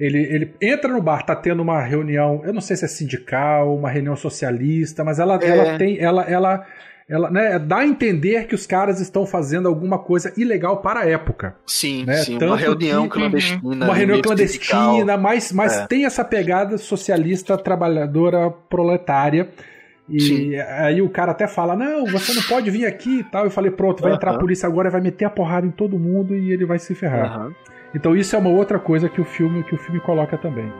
Ele, ele entra no bar, tá tendo uma reunião, eu não sei se é sindical, uma reunião socialista, mas ela, é. ela tem. Ela, ela, ela né, dá a entender que os caras estão fazendo alguma coisa ilegal para a época. Sim, né? sim. Tanto uma reunião que, clandestina. Uma reunião clandestina, mas, mas é. tem essa pegada socialista, trabalhadora, proletária. E Sim. aí o cara até fala: Não, você não pode vir aqui e tal. Eu falei: Pronto, vai entrar a polícia agora, vai meter a porrada em todo mundo e ele vai se ferrar. Então isso é uma outra coisa que o filme que o filme coloca também.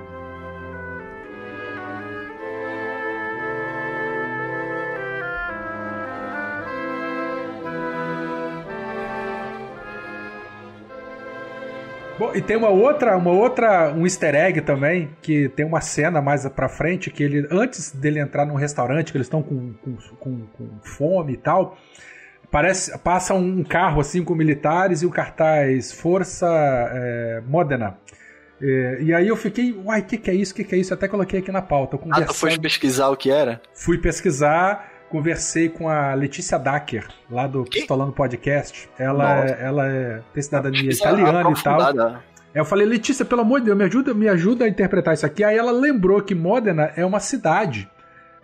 Bom, e tem uma outra, uma outra, um easter egg também, que tem uma cena mais pra frente, que ele, antes dele entrar num restaurante, que eles estão com, com, com, com fome e tal, Parece, passa um carro assim com militares e o cartaz Força é, Modena. É, e aí eu fiquei, uai, o que, que é isso? O que, que é isso? Até coloquei aqui na pauta. Ah, tu foi pesquisar o que era? Fui pesquisar, conversei com a Letícia Dacker, lá do que? Pistolando Podcast. Ela, é, ela é, tem cidadania italiana e tal. Eu falei, Letícia, pelo amor de Deus, me ajuda, me ajuda a interpretar isso aqui. Aí ela lembrou que Modena é uma cidade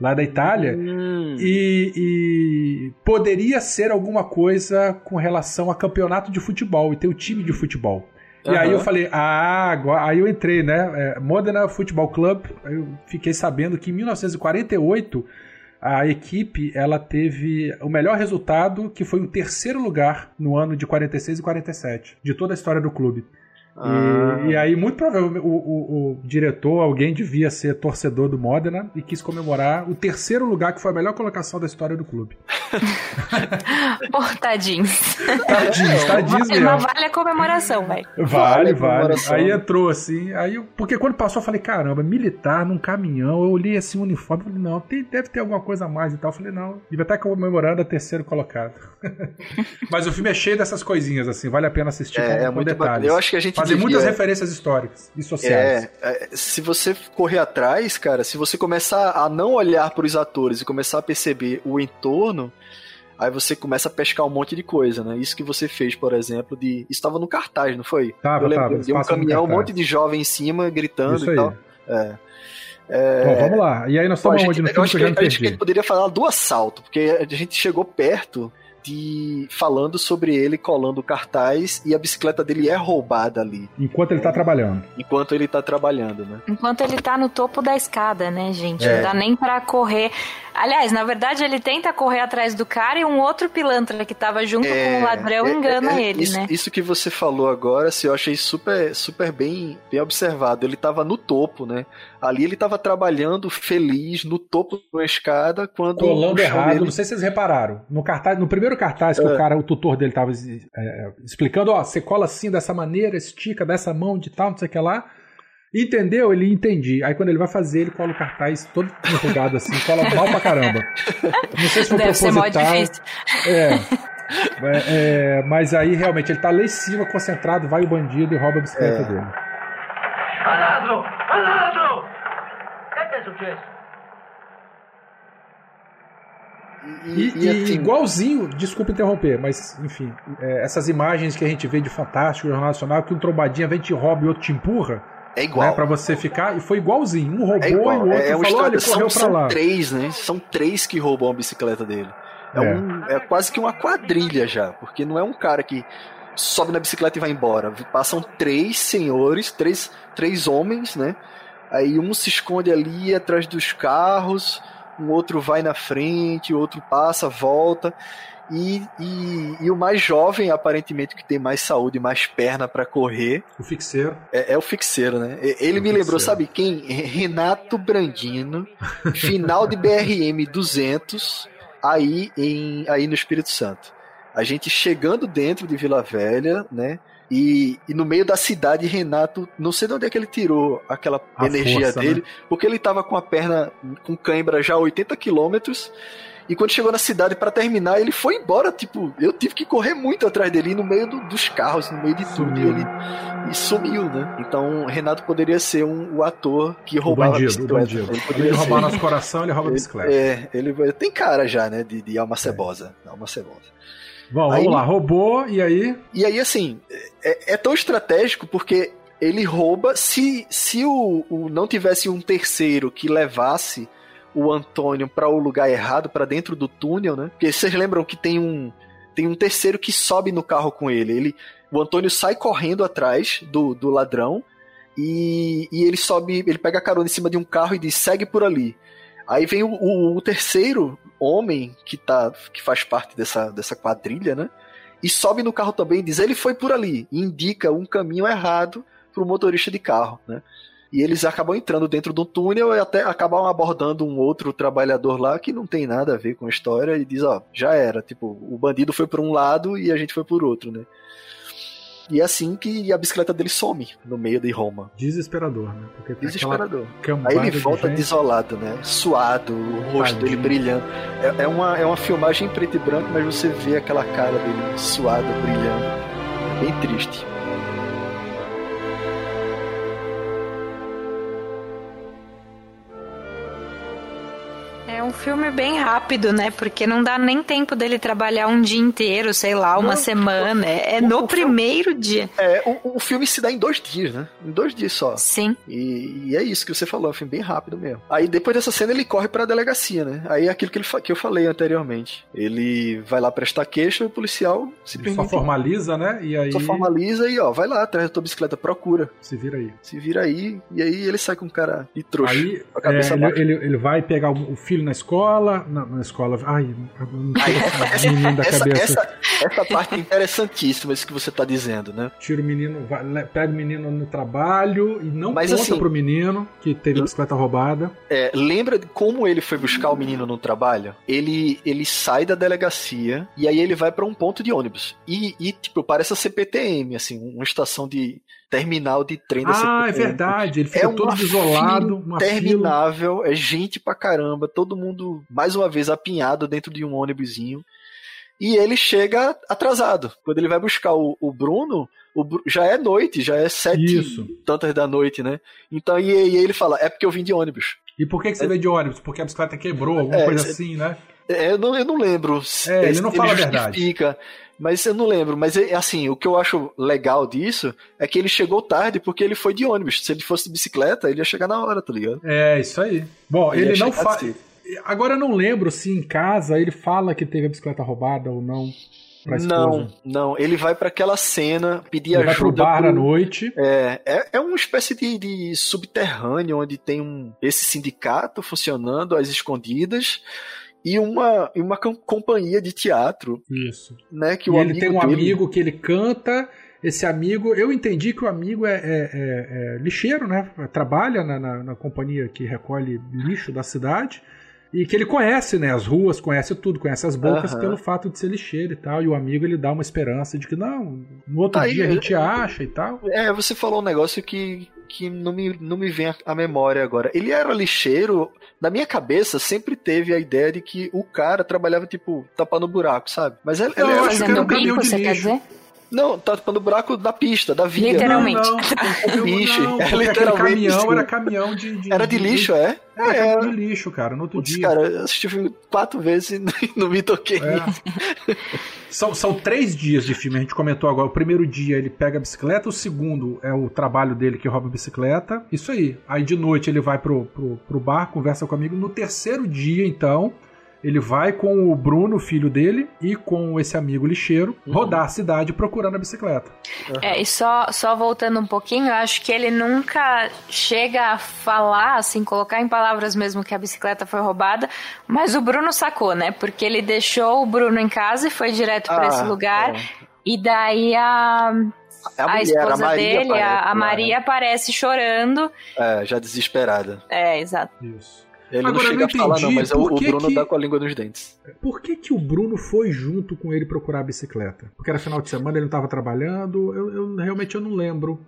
lá da Itália, hum. e, e, poderia ser alguma coisa com relação a campeonato de futebol e ter o time de futebol. Uhum. E aí eu falei, ah, agora, aí eu entrei, né? É, Modena Football Club, eu fiquei sabendo que em 1948 a equipe ela teve o melhor resultado, que foi o terceiro lugar no ano de 46 e 47, de toda a história do clube. Ah. E, e, aí, muito provavelmente, o, o, o, diretor, alguém devia ser torcedor do Modena e quis comemorar o terceiro lugar, que foi a melhor colocação da história do clube. Por tadinhos. Tadinhos, tadinhos mesmo. Mas vale a comemoração, velho. Vale, vale. Aí entrou assim, aí, porque quando passou, eu falei, caramba, militar num caminhão, eu olhei assim o uniforme, falei, não, tem, deve ter alguma coisa a mais e tal. Eu falei, não, devia estar comemorando a terceiro colocado. Mas o filme é cheio dessas coisinhas, assim, vale a pena assistir é, com, é com detalhes. Eu acho que a gente Fazer muitas referências históricas e sociais. É, é, se você correr atrás, cara, se você começar a não olhar para os atores e começar a perceber o entorno, aí você começa a pescar um monte de coisa, né? Isso que você fez, por exemplo, de. Estava no cartaz, não foi? Tava, eu lembro, tava. De um caminhão, um monte de jovem em cima, gritando Isso e aí. tal. É. É... Bom, vamos lá. E aí nós estamos onde no filme que, acho que a gente poderia falar do assalto, porque a gente chegou perto de falando sobre ele colando o cartaz e a bicicleta dele é roubada ali. Enquanto ele tá trabalhando. Enquanto ele tá trabalhando, né? Enquanto ele tá no topo da escada, né, gente? É. Não dá nem para correr. Aliás, na verdade, ele tenta correr atrás do cara e um outro pilantra que tava junto é, com o ladrão é, engana é, ele, isso, né? Isso que você falou agora, assim, eu achei super, super bem, bem observado. Ele tava no topo, né? Ali ele tava trabalhando feliz no topo da escada quando. Colando errado, dele... não sei se vocês repararam. No, cartaz, no primeiro cartaz que o cara, o tutor dele tava é, explicando, ó, você cola assim dessa maneira, estica dessa mão de tal, não sei o que lá. Entendeu? Ele entendi. Aí quando ele vai fazer, ele cola o cartaz todo enrugado assim, cola mal pra caramba. Não sei se foi Deve proposital. É. É, é, mas aí realmente ele tá lá em cima, concentrado, vai o bandido e rouba a bicicleta É. dele. Malandro! Malandro! Successo? E, E, e, e assim, igualzinho, desculpa interromper, mas enfim, é, essas imagens que a gente vê de Fantástico, Jornal Nacional, que um trombadinha vem te rouba e outro te empurra, é igual. né, pra você ficar, e foi igualzinho. Um roubou É e o igual. outro É, uma falou, história, correu são, pra são lá. três, né? São três que roubam a bicicleta dele. É, É. Um, é quase que uma quadrilha já, porque não é um cara que sobe na bicicleta e vai embora. Passam três senhores, três, três homens, né? Aí um se esconde ali atrás dos carros, um outro vai na frente, o outro passa, volta. E, e, e o mais jovem, aparentemente, que tem mais saúde, mais perna para correr, O fixeiro. é, é o fixeiro, né? Ele O me lembrou, fixeiro. sabe quem? Renato Brandino, final de BRM 200, aí, em, aí no Espírito Santo. A gente chegando dentro de Vila Velha, né? E, e no meio da cidade, Renato, não sei de onde é que ele tirou aquela A energia força, né? dele, porque ele tava com a perna com cãibra já a 80 quilômetros. E quando chegou na cidade para terminar, ele foi embora. Tipo, eu tive que correr muito atrás dele no meio do- dos carros, no meio de tudo. E ele e sumiu, né? Então, Renato poderia ser um, o ator que roubava a bandido, o bicicleta. Ele poderia de roubar nosso coração, ele rouba a bicicleta. É, ele tem cara já, né? De, de alma cebosa. Alma cebosa. Bom, Aí- vamos lá, roubou, e aí? E aí, assim, é, é tão estratégico porque ele rouba. Se, se o, o não tivesse um terceiro que levasse o Antônio para o lugar errado, para dentro do túnel, né? Porque vocês lembram que tem um tem um terceiro que sobe no carro com ele. ele o Antônio sai correndo atrás do, do ladrão e, e ele sobe, ele pega a carona em cima de um carro e diz: segue por ali. Aí vem o, o- o terceiro homem que, tá, que faz parte dessa, dessa quadrilha, né? E sobe no carro também e diz: ele foi por ali. E indica um caminho errado pro motorista de carro, né? E eles acabam entrando dentro do túnel e até acabam abordando um outro trabalhador lá que não tem nada a ver com a história e diz: ó, já era. Tipo, o bandido foi por um lado e a gente foi por outro, né? E é assim que a bicicleta dele some no meio de Roma. Desesperador, né? Porque Desesperador. Aí ele de volta gente. desolado, né? Suado, o rosto Tadinho. dele brilhando. É, é uma, é uma filmagem em preto e branco, mas você vê aquela cara dele suada, brilhando. Bem triste. Um filme bem rápido, né? Porque não dá nem tempo dele trabalhar um dia inteiro, sei lá, uma Não, semana. É, é o- no o primeiro dia. É, o, o filme se dá em dois dias, né? Em dois dias só. Sim. E, e é isso que você falou, é um filme bem rápido mesmo. Aí depois dessa cena ele corre pra delegacia, né? Aí é aquilo que, ele, que eu falei anteriormente. Ele vai lá prestar queixa e o policial Ele só formaliza, né? E aí só formaliza e ó, vai lá atrás da tua bicicleta, procura. se vira aí. Se vira aí, e aí ele sai com um cara de trouxa. Aí com a cabeça é, ele, ele, ele vai pegar o o filho na escola. Na, na escola. Ai, não tira esse menino da essa, cabeça. essa, essa parte é interessantíssima, isso que você tá dizendo, né? Tira o menino, vai- pega o menino no trabalho e não Mas conta assim- pro menino que teve a bicicleta roubada. É, lembra de como ele foi buscar o menino no trabalho? Ele, ele sai da delegacia e aí ele vai pra um ponto de ônibus. E, e, tipo, parece a CPTM, assim, uma estação de terminal de trem da. Ah, é verdade. Ele fica É todo isolado, fila uma fila. interminável, é gente pra caramba, todo mundo, mais uma vez, apinhado dentro de um ônibusinho. E ele chega atrasado. Quando ele vai buscar o, o Bruno, o já é noite, já é sete Isso. tantas da noite, né? Então, e, e ele fala, é porque eu vim de ônibus. E por que, que você veio de ônibus? Porque a bicicleta quebrou, alguma É, coisa assim, né? É, eu, não, eu não lembro. É, ele não fala a verdade. Mas eu não lembro. Mas é, assim, o que eu acho legal disso é que ele chegou tarde porque ele foi de ônibus. Se ele fosse de bicicleta, ele ia chegar na hora, tá ligado? É, isso aí. Bom, Ele ele, não fala. cedo. Agora eu não lembro se em casa ele fala que teve a bicicleta roubada ou não. Não, não. Ele vai pra aquela cena pedir Ele vai pro ajuda. bar pro- à noite. É, é, é uma espécie de, de subterrâneo onde tem um, esse sindicato funcionando às escondidas e uma, e uma com- companhia de teatro, Isso. né? Que e o ele amigo tem um dele- amigo que ele canta. Esse amigo, eu entendi que o amigo é, é- é- é lixeiro, né? Trabalha na, na- na companhia que recolhe lixo da cidade. E que ele conhece, né? As ruas, conhece tudo, conhece as bocas Aham. pelo fato de ser lixeiro e tal. E o amigo ele dá uma esperança de que não, no outro Aí, dia a eu- gente acha e tal. É, você falou um negócio que, que não, me, não me vem à- memória agora. Ele era lixeiro, na minha cabeça sempre teve a ideia de que o cara trabalhava, tipo, tapando buraco, sabe? Mas ele, Não, ele eu era, acho que era um caminhão bico, de você quer lixo. dizer? Não, tapando buraco da pista, da via. Literalmente. Não, não. Bicho. Não, É aquele literalmente caminhão era caminhão de, de- Era de lixo, é? Era É, caminhão de lixo, cara, no outro Putz, dia. cara, eu assisti o filme quatro vezes e não- não me toquei. É. São, são três dias de filme, a gente comentou agora. O primeiro dia ele pega a bicicleta, o segundo é o trabalho dele que rouba a bicicleta. Isso aí. Aí de noite ele vai pro, pro, pro bar, conversa com o amigo. No terceiro dia, então, ele vai com o Bruno, filho dele, e com esse amigo lixeiro, Uhum. rodar a cidade procurando a bicicleta. É, e só, só voltando um pouquinho, eu acho que ele nunca chega a falar, assim, colocar em palavras mesmo que a bicicleta foi roubada, mas o Bruno sacou, né? Porque ele deixou o Bruno em casa e foi direto pra Ah, esse lugar. é. E daí a, É a, mulher, esposa Maria dele, aparece a, a lá, Maria, aparece chorando. É, já desesperada. É, exato. Isso. Ele Agora, não chega não a falar, não, entendi mas o, por o que Bruno que- dá com a língua nos dentes. Por que, que o Bruno foi junto com ele procurar a bicicleta? Porque era final de semana, ele não estava trabalhando. Eu, eu- realmente eu não lembro.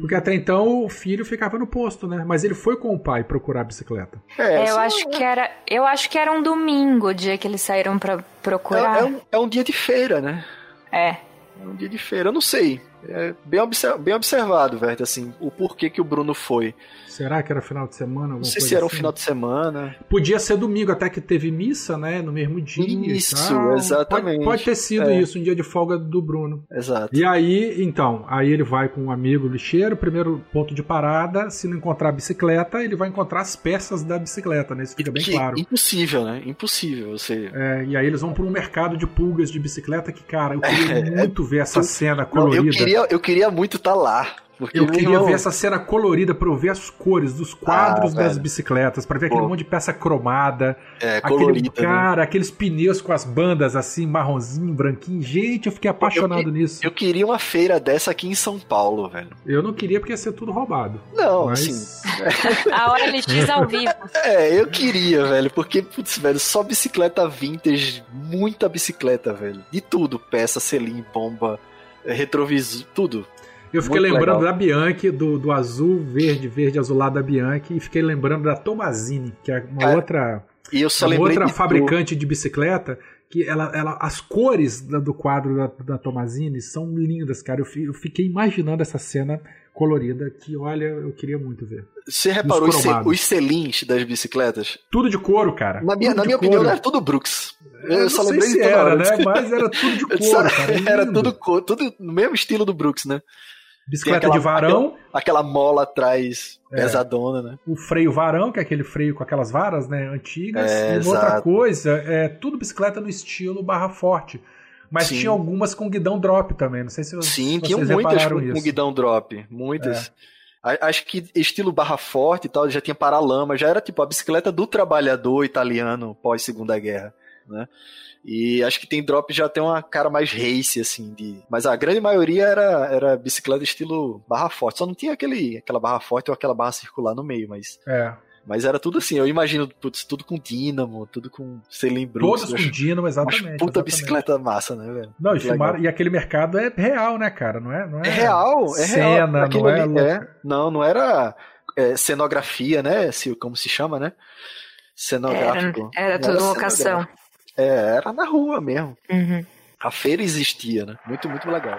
Porque até então o filho ficava no posto, né? Mas ele foi com o pai procurar a bicicleta. É, É, eu só- acho que era, eu acho que era um domingo o dia que eles saíram pra é, procurar. é um, é um dia de feira, né? É. É um dia de feira, eu não sei. É bem, bem observado, velho, assim, o porquê que o Bruno foi. Será que era final de semana? Não sei se era um assim? final de semana. Podia ser domingo, até que teve missa, né? No mesmo dia. Isso, tal. exatamente. Pode, pode ter sido É. isso, um dia de folga do Bruno. Exato. E aí, então, aí ele vai com um amigo lixeiro, primeiro ponto de parada, se não encontrar a bicicleta, ele vai encontrar as peças da bicicleta, né? Isso fica bem Que- claro. Impossível, né? Impossível você. É, e aí eles vão para um mercado de pulgas de bicicleta que, cara, eu queria É, muito ver essa cena colorida. eu, queria, eu queria muito estar lá. Porque, Eu queria irmão, ver essa cena colorida pra eu ver as cores dos quadros Ah, das velho. bicicletas, pra ver aquele Pô. monte de peça cromada, É, aquele colorida. né? cara, aqueles pneus com as bandas assim, marronzinho, branquinho. Gente, eu fiquei apaixonado eu, nisso. Eu queria uma feira dessa aqui em São Paulo, velho. Eu não queria porque ia ser tudo roubado. Não, Mas assim. A hora ele diz ao vivo. É, eu queria, velho, porque, putz, velho, só bicicleta vintage, muita bicicleta, velho. De tudo, peça, selim, bomba, é, retrovisor, tudo. eu fiquei Muito lembrando legal. da Bianchi, do, do azul, verde, verde, azulado da Bianchi, e fiquei lembrando da Tomazini, que é uma Cara, outra. Uma outra de fabricante de bicicleta que ela, ela as cores do quadro da, da Tomazini são lindas, cara. Eu, eu fiquei imaginando essa cena colorida que, olha, eu queria muito ver. Você reparou os, os selins das bicicletas? Tudo de couro, cara. Na minha, Tudo na minha couro. opinião, era tudo Brooks. Eu, Eu não só sei lembrei se era, hora. né? Mas era tudo de Eu couro, cara. Era tudo, co- tudo no mesmo estilo do Brooks, né? Bicicleta aquela- de varão, Aquela mola atrás, É. pesadona, né? o freio varão, que é aquele freio com aquelas varas, né, antigas. É, e outra coisa, é tudo bicicleta no estilo barra forte. Mas Sim. tinha algumas com guidão drop também. Não sei se, Sim, se tinham vocês muitas com, com guidão drop. Muitas. Acho que estilo barra forte e tal, já tinha paralama, já era tipo a bicicleta do trabalhador italiano pós Segunda Guerra, né? E acho que tem drop já tem uma cara mais race, assim, de. Mas a grande maioria era, era bicicleta estilo barra forte. Só não tinha aquele, aquela barra forte ou aquela barra circular no meio, mas. É. Mas era tudo assim, eu imagino putz, tudo com dínamo, tudo com cilindro. Todas com dínamo, exatamente. Uma puta exatamente. bicicleta massa, né, velho? Não, e, filmaram, e aquele mercado é real, né, cara? Não é, não é, é real, é cena, real. não é, ali, é, Não, não era é, cenografia, né? Se, como se chama, né? Cenográfico. Era, era tudo locação. É, era na rua mesmo. Uhum. A feira existia, né? Muito, muito legal.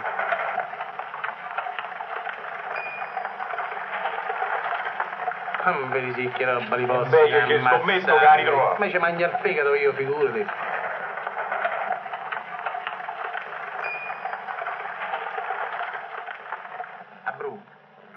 Non vedi sì che roba li posso Invece che scommesso carico Ma ci mangia il fegato io, figurati.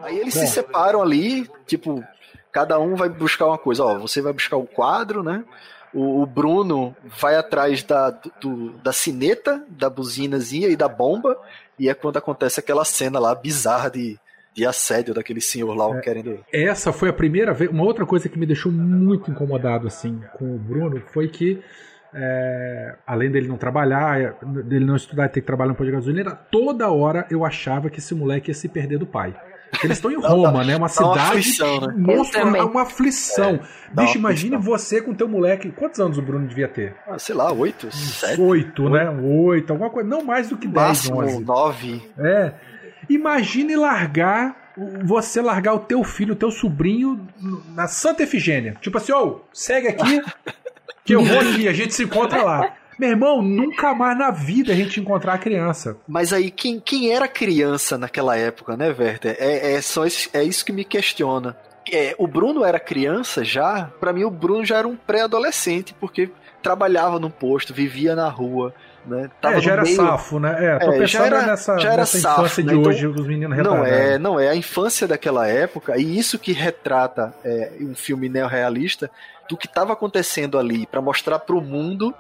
Aí eles Bom, se separam ali, tipo, cada um vai buscar uma coisa. Ó, você vai buscar o quadro, né? O, o Bruno vai atrás da, do, da sineta, da buzinazinha e da bomba. E é quando acontece aquela cena lá bizarra de, de assédio daquele senhor lá é, querendo. Essa foi a primeira vez. Uma outra coisa que me deixou muito incomodado assim com o Bruno foi que. É, além dele não trabalhar, dele não estudar e ter que trabalhar no pôr de gasolina, toda hora eu achava que esse moleque ia se perder do pai. Eles estão em Roma, né? Uma cidade. Uma aflição, né? Monstro, uma aflição. É, Bicho, imagine aflição. você com teu moleque. Quantos anos o Bruno devia ter? Ah, sei lá, oito, sete. Oito, né? Oito, alguma coisa. Não mais do que dez, onze. nove. É. Imagine largar. Você largar o teu filho, o teu sobrinho na Santa Efigênia. Tipo assim, ó, oh, segue aqui, que eu vou aqui, a gente se encontra lá. Meu irmão, nunca mais na vida a gente encontrar a criança. Mas aí, quem, quem era criança naquela época, né, Werther? É, é, só esse, é isso que me questiona. É, o Bruno era criança já? Para mim, o Bruno já era um pré-adolescente, porque trabalhava no posto, vivia na rua. Né? Tava é, já era meio... safo, né? É, tô é, pensando já era, nessa, já era nessa safo, infância né? de hoje, então, os meninos Não é, não é. A infância daquela época, e isso que retrata é, um filme neorrealista, do que estava acontecendo ali, para mostrar para o mundo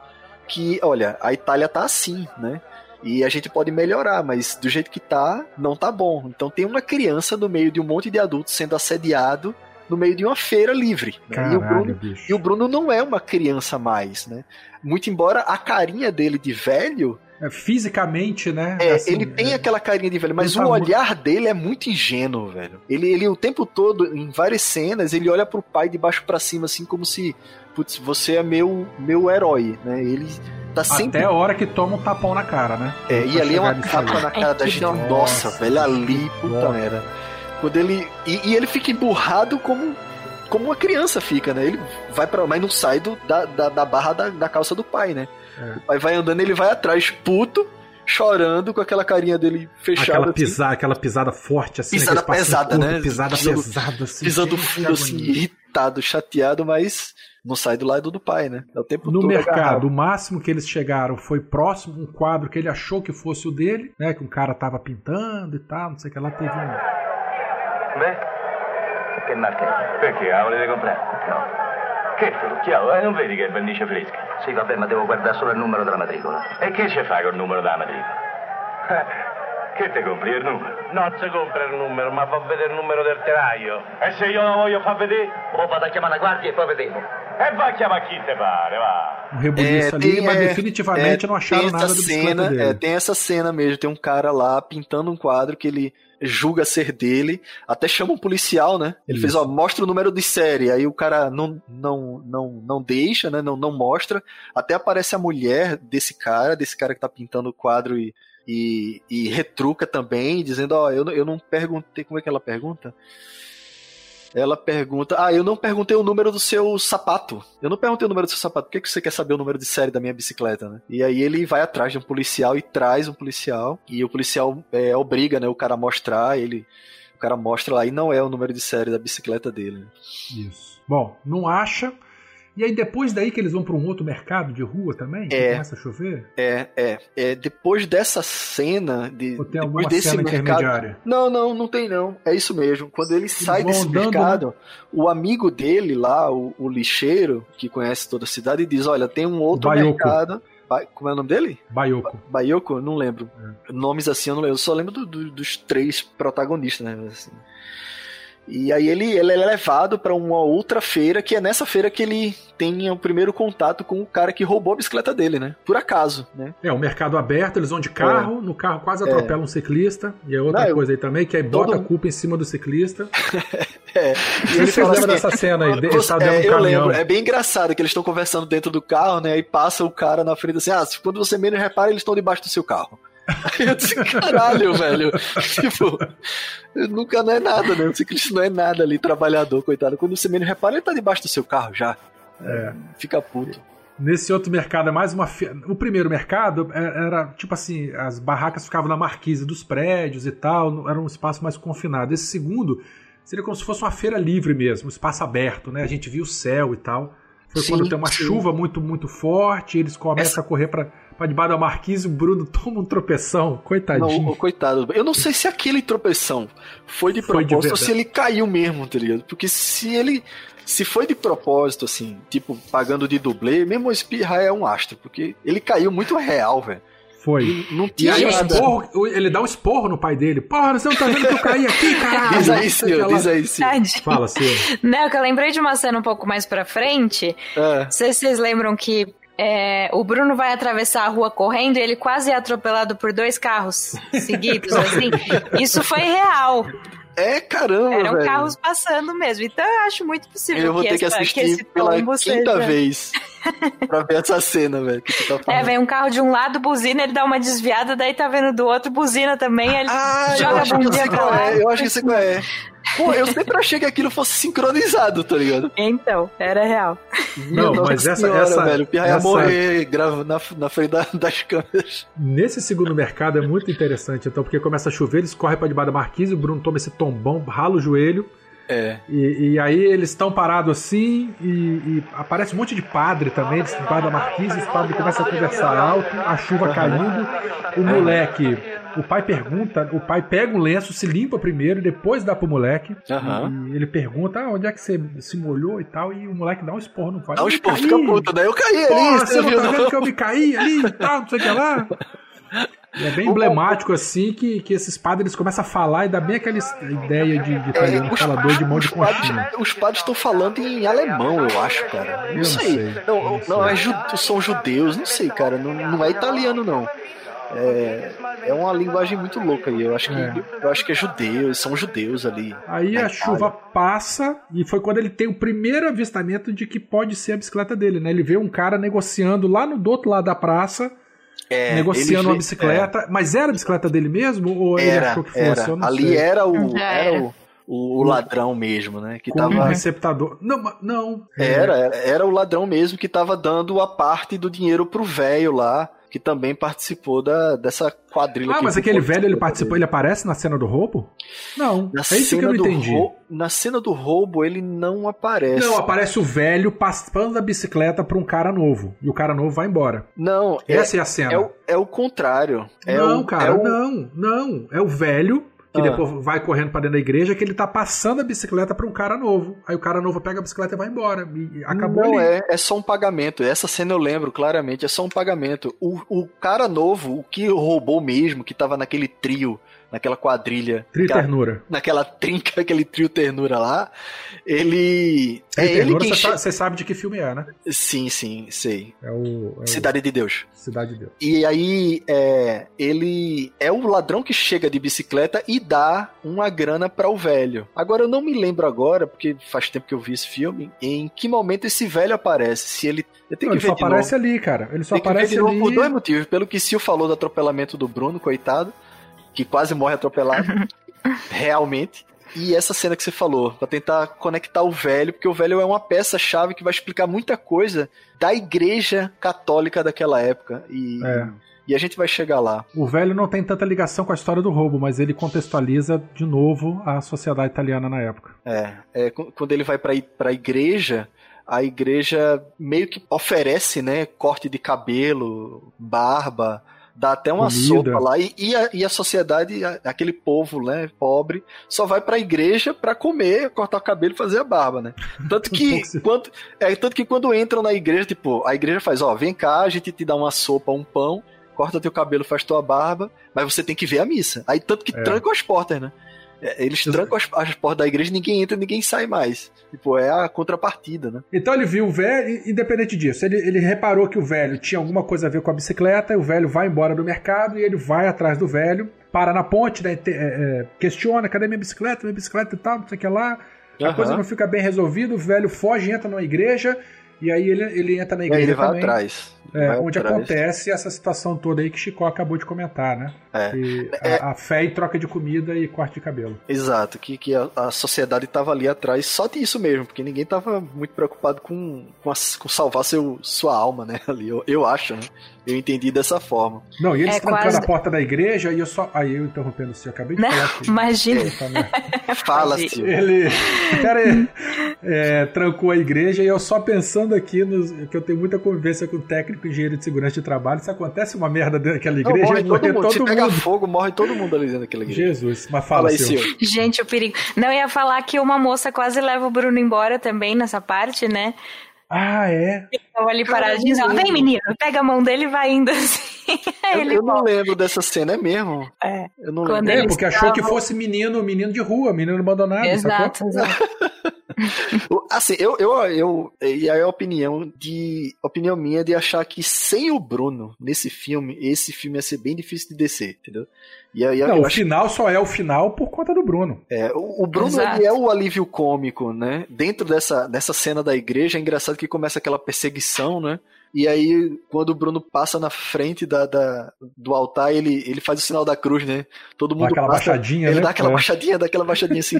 que, olha, a Itália tá assim, né? E a gente pode melhorar, mas do jeito que tá, não tá bom. Então tem uma criança no meio de um monte de adultos sendo assediado no meio de uma feira livre. Né? Caralho, e, o Bruno, e o Bruno não é uma criança mais, né? Muito embora a carinha dele de velho é, fisicamente, né? É, assim, ele tem é... aquela carinha de velho, mas o olhar dele é muito ingênuo, velho. Ele, ele o tempo todo, em várias cenas, ele olha pro pai de baixo para cima, assim, como se, putz, você é meu, meu herói, né? Ele tá sempre. Até a hora que toma um tapão na cara, né? É, e ali é uma capa na cara da gente. Nossa, nossa, velho, ali, puta merda. Quando ele. E, e ele fica emburrado como como uma criança fica, né? Ele vai para mas não sai do, da, da, da barra da, da, calça do pai, né? É. O pai vai andando, ele vai atrás, puto, chorando, com aquela carinha dele fechada. Aquela, assim. pisada, aquela pisada forte, assim. Pisada pesada, curto, né? Pisada pisando, pesada, assim. Pisando fundo, assim, irritado, chateado, mas não sai do lado do pai, né? É o tempo no todo mercado, agarrado. o máximo que eles chegaram foi próximo, um quadro que ele achou que fosse o dele, né? Que um cara tava pintando e tal, não sei o que lá, teve um. Beh, che marca è? Perché? La volete comprare? No. Che frucchiavo, eh? Non vedi che è vernice fresca? Sì, vabbè, ma devo guardare solo il numero della matricola. E che ci fai col numero della matricola? Che te compri il numero? Non si compra il numero, ma va a vedere il numero del telaio. E se io lo voglio far vedere? O vado a chiamare la guardia e poi vediamo. E vai a chiamare chi te pare, va. Um rebuliço É, ali, tem, mas é, definitivamente é, não acharam nada essa do bicicleta cena, dele. é, tem essa cena mesmo, tem um cara lá pintando um quadro que ele julga ser dele, até chama um policial, né? Ele Isso. fez, ó, mostra o número de série, aí o cara não, não, não, não deixa, né? Não, não mostra, até aparece a mulher desse cara, desse cara que tá pintando o quadro e, e, e retruca também, dizendo, ó, eu, eu não perguntei, como é que ela pergunta? Ela pergunta, ah, eu não perguntei o número do seu sapato. Eu não perguntei o número do seu sapato. Por que, que você quer saber o número de série da minha bicicleta, né? E aí ele vai atrás de um policial e traz um policial. E o policial é, obriga, né, o cara a mostrar. Ele, o cara mostra lá e não é o número de série da bicicleta dele. Isso. Bom, não acha. E aí depois daí que eles vão para um outro mercado de rua também, que É. começa a chover? É, é, é. Depois dessa cena, de, Ou tem depois desse cena mercado. Não, não, não tem não. É isso mesmo. Quando ele sai vão desse andando, mercado, o amigo dele lá, o, o lixeiro, que conhece toda a cidade, diz: Olha, tem um outro Baiocco. mercado. Como é o nome dele? Baioko. Baioko? Não lembro. É. Nomes assim eu não lembro. Eu só lembro do- do- dos três protagonistas, né? Assim. E aí ele, ele é levado para uma outra feira, que é nessa feira que ele tem o primeiro contato com o cara que roubou a bicicleta dele, né? Por acaso, né? É, o mercado aberto, eles vão de carro, é. no carro quase atropelam é. um ciclista, e é outra Não, coisa aí também, que aí bota a culpa em cima do ciclista. é. E ele fala assim, dessa cena aí, ele tá é, um eu lembro, é bem engraçado que eles estão conversando dentro do carro, né? Aí passa o cara na frente assim, ah, quando você menos repara, eles estão debaixo do seu carro. Eu disse, caralho, velho. tipo, nunca não é nada, né? O ciclista não é nada ali, trabalhador, coitado. Quando você menos repara, ele tá debaixo do seu carro já. É. Fica puto. Nesse outro mercado é mais uma. Fe... O primeiro mercado é, era tipo assim: as barracas ficavam na marquise dos prédios e tal, era um espaço mais confinado. Esse segundo seria como se fosse uma feira livre mesmo, um espaço aberto, né? A gente via o céu e tal. Foi sim, quando tem uma sim. chuva muito, muito forte, eles começam Essa... a correr para pra debaixo da marquise, o Bruno toma um tropeção. Coitadinho. Não, coitado. Eu não sei se aquele tropeção foi de foi propósito de ou se ele caiu mesmo, tá ligado? Porque se ele. Se foi de propósito, assim, tipo, pagando de dublê, mesmo o Espirra é um astro, porque ele caiu muito real, velho. Foi. não tinha e aí, nada. Esporro, ele dá um esporro no pai dele. Porra, você não tá vendo que eu caí aqui, caralho? diz aí, senhor, diz aí, senhor. Fala, senhor. Não, que eu lembrei de uma cena um pouco mais pra frente. É. Não sei se vocês lembram que é, o Bruno vai atravessar a rua correndo e ele quase é atropelado por dois carros seguidos, assim. Isso foi real. É, caramba, Eram velho. carros passando mesmo. Então eu acho muito possível eu vou que, ter que essa, assistir que esse pela quinta seja... vez pra ver essa cena, velho. Tá é, vem um carro de um lado, buzina, ele dá uma desviada, daí tá vendo do outro, buzina também, ele ah, joga a bundinha pra lá. É, eu acho que você é. Pô, eu sempre achei que aquilo fosse sincronizado, tá ligado? Então, era real. Não, mas essa, senhora, essa, velho, o Pirra ia morrer grava na, na frente da, das câmeras. Nesse segundo mercado é muito interessante, então, porque começa a chover, eles correm pra debaixo da marquise, o Bruno toma esse tombão, rala o joelho, é. E, e, aí eles estão parados assim e, e, aparece um monte de padre também, eles estão da marquise, os padres começam a conversar alto, a chuva caindo, o moleque, o pai pergunta, o pai pega o lenço, se limpa primeiro, depois dá pro moleque. Uhum. E ele pergunta, ah, onde é que você se molhou e tal, e o moleque dá um esporro no pai. Dá um esporro, fica puta, daí eu caí ali. você não tá vendo que eu me caí ali e tal, não sei o que lá. É bem emblemático, assim, que, que esses padres começam a falar e dá bem aquela ideia de, de italiano é, falador de mão de conchinha. Os padres estão falando em alemão, eu acho, cara. Não, eu sei. Não, sei. não, não, não é ju, são judeus, não sei, cara. Não, não é italiano, não. É, é uma linguagem muito louca aí. Eu acho que, é. eu acho que é judeu, são judeus ali. Aí a chuva passa e foi quando ele tem o primeiro avistamento de que pode ser a bicicleta dele, né? Ele vê um cara negociando lá no do outro lado da praça é, negociando uma bicicleta. É. Mas era a bicicleta dele mesmo? Ou era, ele achou que fosse? Era. Ali sei. era o. Era o o, ladrão mesmo, né? Que tava... um receptador. Não, não. Era, era o ladrão mesmo que tava dando a parte do dinheiro pro velho lá que também participou da, dessa quadrilha. Ah, mas aquele velho, ele participou, ele aparece na cena do roubo? Não, na é isso que eu não entendi. Na cena do roubo, ele não aparece. Não, aparece o velho passando a bicicleta pra um cara novo. E o cara novo vai embora. Não, essa é, é a cena. É o, é o contrário. É não, o, cara, é o... não, não. É o velho que ah. depois vai correndo para dentro da igreja, que ele tá passando a bicicleta para um cara novo. Aí o cara novo pega a bicicleta e vai embora. E acabou Não ali. é, é só um pagamento. Essa cena eu lembro claramente, é só um pagamento. O, o cara novo, o que roubou mesmo, que tava naquele trio naquela quadrilha. Trio naquela, Ternura. Naquela trinca, aquele trio Ternura lá. Ele. Trio é Ternura, ele você che... sabe de que filme é, né? Sim, sim, sei. É o. É Cidade o... de Deus. Cidade de Deus. E aí, é, ele é o ladrão que chega de bicicleta e dá uma grana para o velho. Agora, eu não me lembro agora, porque faz tempo que eu vi esse filme, em que momento esse velho aparece. Se ele. Eu tenho não, que ele ver só aparece novo. ali, cara. Ele só Tem aparece ali. Por dois motivos. Pelo que Sil falou do atropelamento do Bruno, coitado que quase morre atropelado. realmente. E essa cena que você falou, para tentar conectar o velho, porque o velho é uma peça-chave que vai explicar muita coisa da igreja católica daquela época. E, é. e a gente vai chegar lá. O velho não tem tanta ligação com a história do roubo, mas ele contextualiza de novo a sociedade italiana na época. É, é quando ele vai para a igreja, a igreja meio que oferece, né, corte de cabelo, barba, dá até uma Comida. sopa lá, e, e, a, e a sociedade, aquele povo, né, pobre, só vai pra igreja pra comer, cortar o cabelo e fazer a barba, né? Tanto que, quando, é, tanto que quando entram na igreja, tipo, a igreja faz, ó, vem cá, a gente te dá uma sopa, um pão, corta teu cabelo, faz tua barba, mas você tem que ver a missa. Aí tanto que é. tranca as portas, né? É, eles trancam as, as portas da igreja, ninguém entra, ninguém sai mais. Tipo, é a contrapartida, né? Então ele viu o velho, independente disso, ele, ele reparou que o velho tinha alguma coisa a ver com a bicicleta, e o velho vai embora do mercado e ele vai atrás do velho, para na ponte, né, te- é, questiona, cadê minha bicicleta, minha bicicleta e tal, não sei o que lá. A coisa não fica bem resolvida, o velho foge, entra numa igreja, e aí ele, ele entra na E aí igreja ele vai também. atrás. É, onde atrás. acontece essa situação toda aí que Chico acabou de comentar, né? É. Que É. A, a fé em troca de comida e corte de cabelo. Exato, que, que a, a sociedade tava ali atrás só disso mesmo, porque ninguém tava muito preocupado com, com, as- com salvar seu, sua alma, né? Ali, eu, eu acho, né? Eu entendi dessa forma. Não, e eles É trancando quase- a porta da igreja e eu só. Aí eu interrompendo o senhor, acabei de Não, falar aqui. imagina. Puta merda. Fala, Entendi. Silvio. Ele, o cara é, trancou a igreja e eu só pensando aqui nos, que eu tenho muita convivência com o técnico e engenheiro de segurança de trabalho. Se acontece uma merda dentro daquela Não, igreja, morre todo morre mundo. Se todo pega mundo. fogo, morre todo mundo ali dentro daquela igreja. Jesus, mas Fala fala, aí. Gente, o perigo. Não, eu ia falar que uma moça quase leva o Bruno embora também nessa parte, né? Ah, é? Tava ali paradinho, não vem menino, pega a mão dele e vai indo assim. Eu, ele eu não lembro dessa cena, é mesmo? É. Eu não Quando lembro. É, porque achou que fosse menino, menino de rua, menino abandonado, Exato, sacou? exato. Assim, eu, eu, eu. E aí a opinião de. Opinião minha de achar que sem o Bruno nesse filme, esse filme ia ser bem difícil de descer, entendeu? E aí Não, o acho final só é o final por conta do Bruno. É, o, o Bruno é o alívio cômico, né? Dentro dessa, dessa cena da igreja, é engraçado que começa aquela perseguição, né? E aí, quando o Bruno passa na frente da, da- do altar, ele, ele faz o sinal da cruz, né? Todo Dá mundo aquela passa, baixadinha, Ele né? dá aquela É. baixadinha, dá aquela baixadinha assim.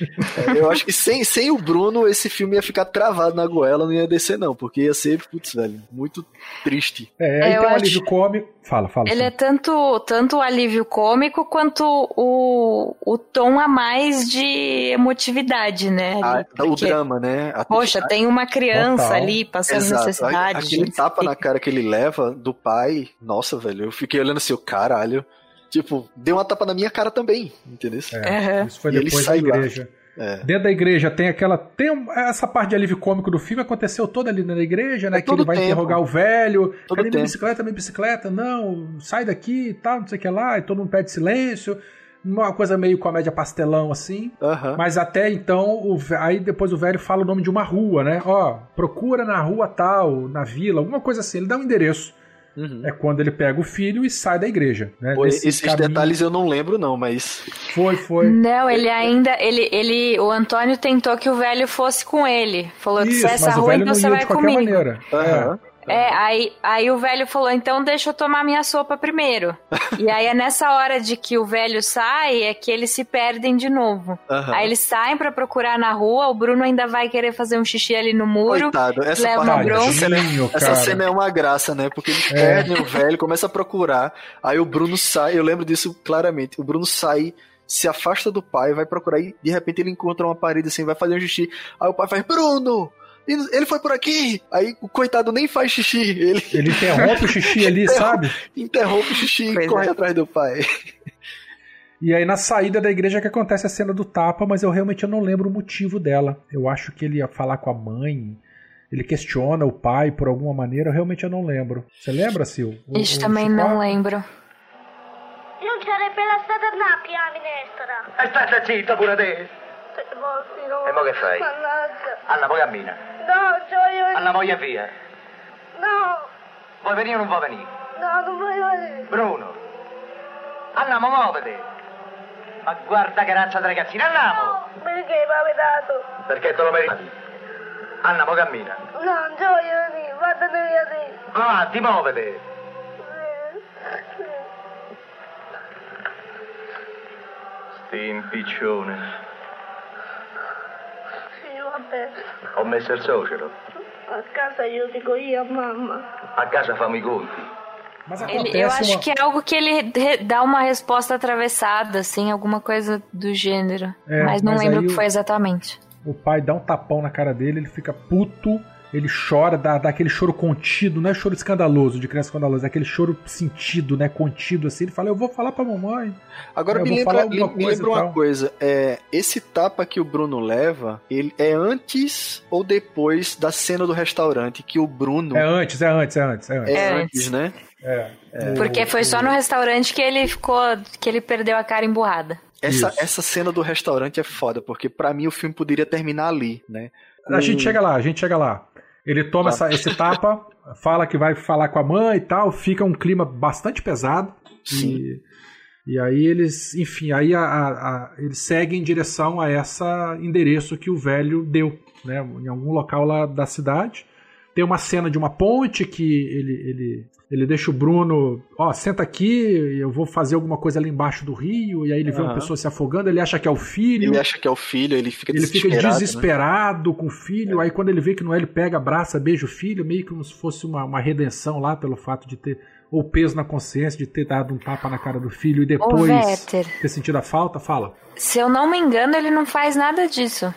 É, eu acho que sem, sem o Bruno, esse filme ia ficar travado na goela, não ia descer, não, porque ia ser, putz, velho, muito triste. É, aí Eu tem um acho- alívio cômico. Fala, fala. Ele é tanto, tanto o alívio cômico quanto o, o tom a mais de emotividade, né? Ah, ali, o drama, né? A Poxa, tem uma criança Total. ali passando Exato. necessidade. Aquele tapa na cara que ele leva do pai, nossa, velho, eu fiquei olhando assim, o caralho. Tipo, deu uma tapa na minha cara também, entendeu? É, Aham. Isso foi ele depois da sai lá. É. Dentro da igreja tem aquela. Tem essa parte de alívio cômico do filme aconteceu toda ali na igreja, né? É que ele vai tempo. interrogar o velho. Todo Cadê minha bicicleta, minha bicicleta? Não, sai daqui e tal, não sei o que lá. E todo mundo pede silêncio. Uma coisa meio comédia pastelão assim. Mas até então, o aí depois o velho fala o nome de uma rua, né? Ó, procura na rua tal, na vila, alguma coisa assim. Ele dá um endereço. Uhum. É quando ele pega o filho e sai da igreja. Né? Pô, esses caminho- detalhes eu não lembro, não, mas. Foi, foi. Não, ele ainda. Ele, ele, o Antônio tentou que o velho fosse com ele. Falou que se Isso, essa rua, então não você vai de qualquer comigo. maneira. Aham. É, aí, aí o velho falou, então deixa eu tomar minha sopa primeiro. e aí é nessa hora de que o velho sai, é que eles se perdem de novo. Aham. Aí eles saem pra procurar na rua, o Bruno ainda vai querer fazer um xixi ali no muro. Coitado, essa leva uma bronca. Essa cena, Tadinho, essa cena é uma graça, né? Porque eles perdem o velho, começa a procurar. Aí o Bruno sai, eu lembro disso claramente. O Bruno sai, se afasta do pai, vai procurar e de repente ele encontra uma parede assim, vai fazer um xixi. Aí o pai faz: Bruno! Ele foi por aqui! Aí o coitado nem faz xixi, ele Ele interrompe o xixi ali, sabe? interrompe o xixi e corre é. atrás do pai. E aí na saída da igreja que acontece a cena do tapa, mas eu realmente eu não lembro o motivo dela. Eu acho que ele ia falar com a mãe, ele questiona o pai por alguma maneira, eu realmente eu não lembro. Você lembra, Sil? O- Isso o também Chico? não lembro. Non sarebbe la strada a Nappi, a minestra. E stai zitta pure te. E mo che fai? Mannaggia. Anna, poi cammina. No, gioio. Anna, voglia via. No, Vuoi venire o non vuoi venire? no, non voglio venire. Bruno. Andiamo, muovete. Ma guarda che razza di ragazzina, andiamo. No, perché mi avete dato? Perché te lo meriti. Anna, mo cammina. No, non voglio venire. Vattene via te. Avanti, muovete. Sti impiccione. Ho messo il suocero. A casa io dico io a mamma. A casa fammi i conti. Mas Ele, eu acho uma... que é algo que ele dá uma resposta atravessada, assim, alguma coisa do gênero. É, mas não mas lembro o que o- foi exatamente. o pai dá um tapão na cara dele, ele fica puto, ele chora, dá, dá aquele choro contido, não é choro escandaloso, de criança escandalosa, é aquele choro sentido, né, contido assim. Ele fala, eu vou falar pra mamãe. Agora Eu me lembra, me coisa lembra uma tal. coisa, é, esse tapa que o Bruno leva, ele é antes ou depois da cena do restaurante que o Bruno É antes, é antes, é antes, é antes. é É antes, né? É. O- Porque foi só no restaurante que ele ficou. que ele perdeu a cara emburrada. essa, Isso. essa cena do restaurante é foda, porque pra mim o filme poderia terminar ali, né? A gente chega lá, a gente chega lá. Ele toma Tá. essa- esse tapa, fala que vai falar com a mãe e tal, fica um clima bastante pesado. Sim. E, e aí eles, enfim, aí a- a- a- eles seguem em direção a esse endereço que o velho deu, né? Em algum local lá da cidade. Tem uma cena de uma ponte que ele, ele, ele deixa o Bruno, ó, senta aqui, eu vou fazer alguma coisa ali embaixo do rio, e aí ele vê uma pessoa se afogando, ele acha que é o filho. Ele acha que é o filho, ele fica Ele fica desesperado. né? desesperado com o filho, aí quando ele vê que não é, ele pega, abraça, beija o filho, meio que como se fosse uma, uma redenção lá pelo fato de ter, ou peso na consciência de ter dado um tapa na cara do filho e depois ter sentido a falta. Fala. se eu não me engano, ele não faz nada disso.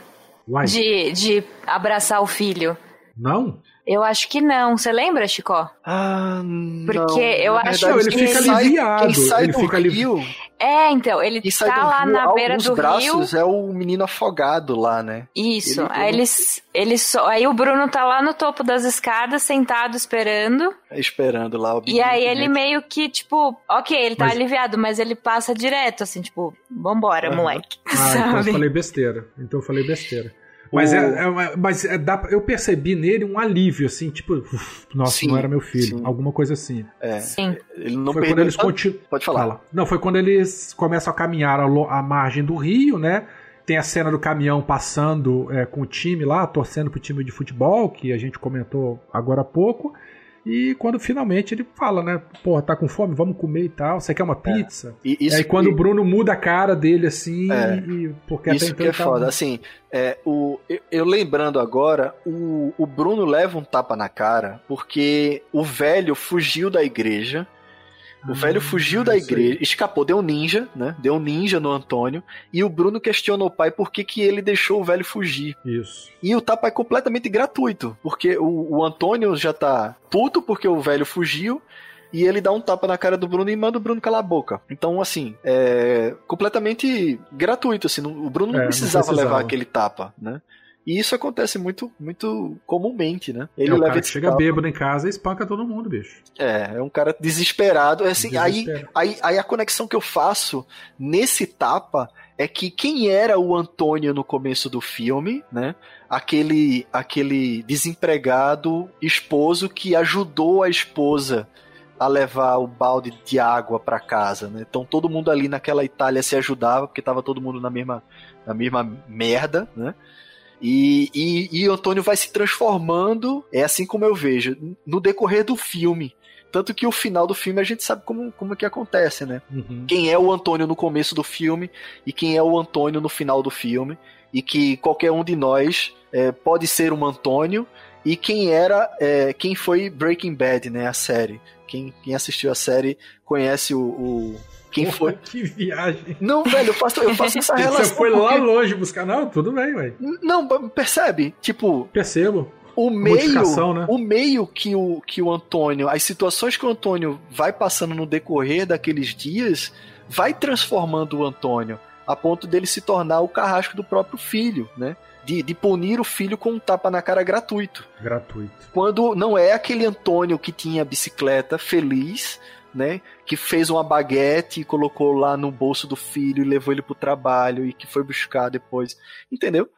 Uai, De, de abraçar o filho. não? Eu acho que não. Você lembra, Chicó? Ah, Porque eu na acho Não, ele que fica ele- aliviado. Quem sai ele do fica ali. rio, É, então, ele quem tá lá rio, na beira do rio. braços é o menino afogado lá, né? Isso. Ele- aí eles, eles só, aí o Bruno tá lá no topo das escadas, sentado esperando. Esperando lá o E aí ele meio que, tipo, ok, ele tá Mas- aliviado, mas ele passa direto, assim, tipo, vambora, Aham. moleque. Ah, então eu sabe? falei besteira. Então eu falei besteira. Mas, O- é, é uma- mas é, dá, eu percebi nele um alívio, assim, tipo, uf, nossa, Sim, não era meu filho. sim. Alguma coisa assim. É, Sim. ele não foi quando eles tanto- continuam. Pode falar. Não, foi quando eles começam a caminhar à margem do rio, né? Tem a cena do caminhão passando é, com o time lá, torcendo pro time de futebol, que a gente comentou agora há pouco. E quando finalmente ele fala, né? Porra, tá com fome? Vamos comer e tal. Você quer uma pizza? E E isso aí quando o Bruno muda a cara dele assim, É. e, porque até Isso então que é foda. Assim, é, o, eu, eu lembrando agora, o, o Bruno leva um tapa na cara porque o velho fugiu da igreja. O velho fugiu da igreja, escapou, deu um ninja, né? Deu um ninja no Antônio. E o Bruno questiona o pai por que, que ele deixou o velho fugir. Isso. E o tapa é completamente gratuito, porque o, o Antônio já tá puto porque o velho fugiu. E ele dá um tapa na cara do Bruno e manda o Bruno calar a boca. Então, assim, é completamente gratuito. Assim, não- o Bruno não É, não precisava, precisava. levar aquele tapa, né? E isso acontece muito, muito comumente, né? Ele é leva cara que chega tapa. bêbado em casa e espanca todo mundo, bicho. É, é um cara desesperado. É assim, aí, Desespero. aí, aí a conexão que eu faço nesse tapa é que quem era o Antônio no começo do filme, né? Aquele, aquele desempregado esposo que ajudou a esposa a levar o balde de água para casa, né? Então todo mundo ali naquela Itália se ajudava porque tava todo mundo na mesma, na mesma merda, né? E, e, e Antônio vai se transformando, é assim como eu vejo, no decorrer do filme. Tanto que o final do filme a gente sabe como, como é que acontece, né? Uhum. Quem é o Antônio no começo do filme e quem é o Antônio no final do filme. E que qualquer um de nós é, pode ser um Antônio. E quem era, é, quem foi Breaking Bad, né? A série. Quem, quem assistiu a série conhece o. o- quem foi. Que viagem. Não, velho, eu faço, eu faço essa relação. Você foi lá porque- longe buscar. Não, tudo bem, ué. Não, percebe? Tipo, Percebo. o meio, né? o meio que o, que o Antônio, as situações que o Antônio vai passando no decorrer daqueles dias, vai transformando o Antônio a ponto dele se tornar o carrasco do próprio filho, né? De, de punir o filho com um tapa na cara gratuito. Gratuito. Quando não é aquele Antônio que tinha bicicleta feliz, né? Que fez uma baguete e colocou lá no bolso do filho e levou ele pro trabalho e que foi buscar depois. Entendeu?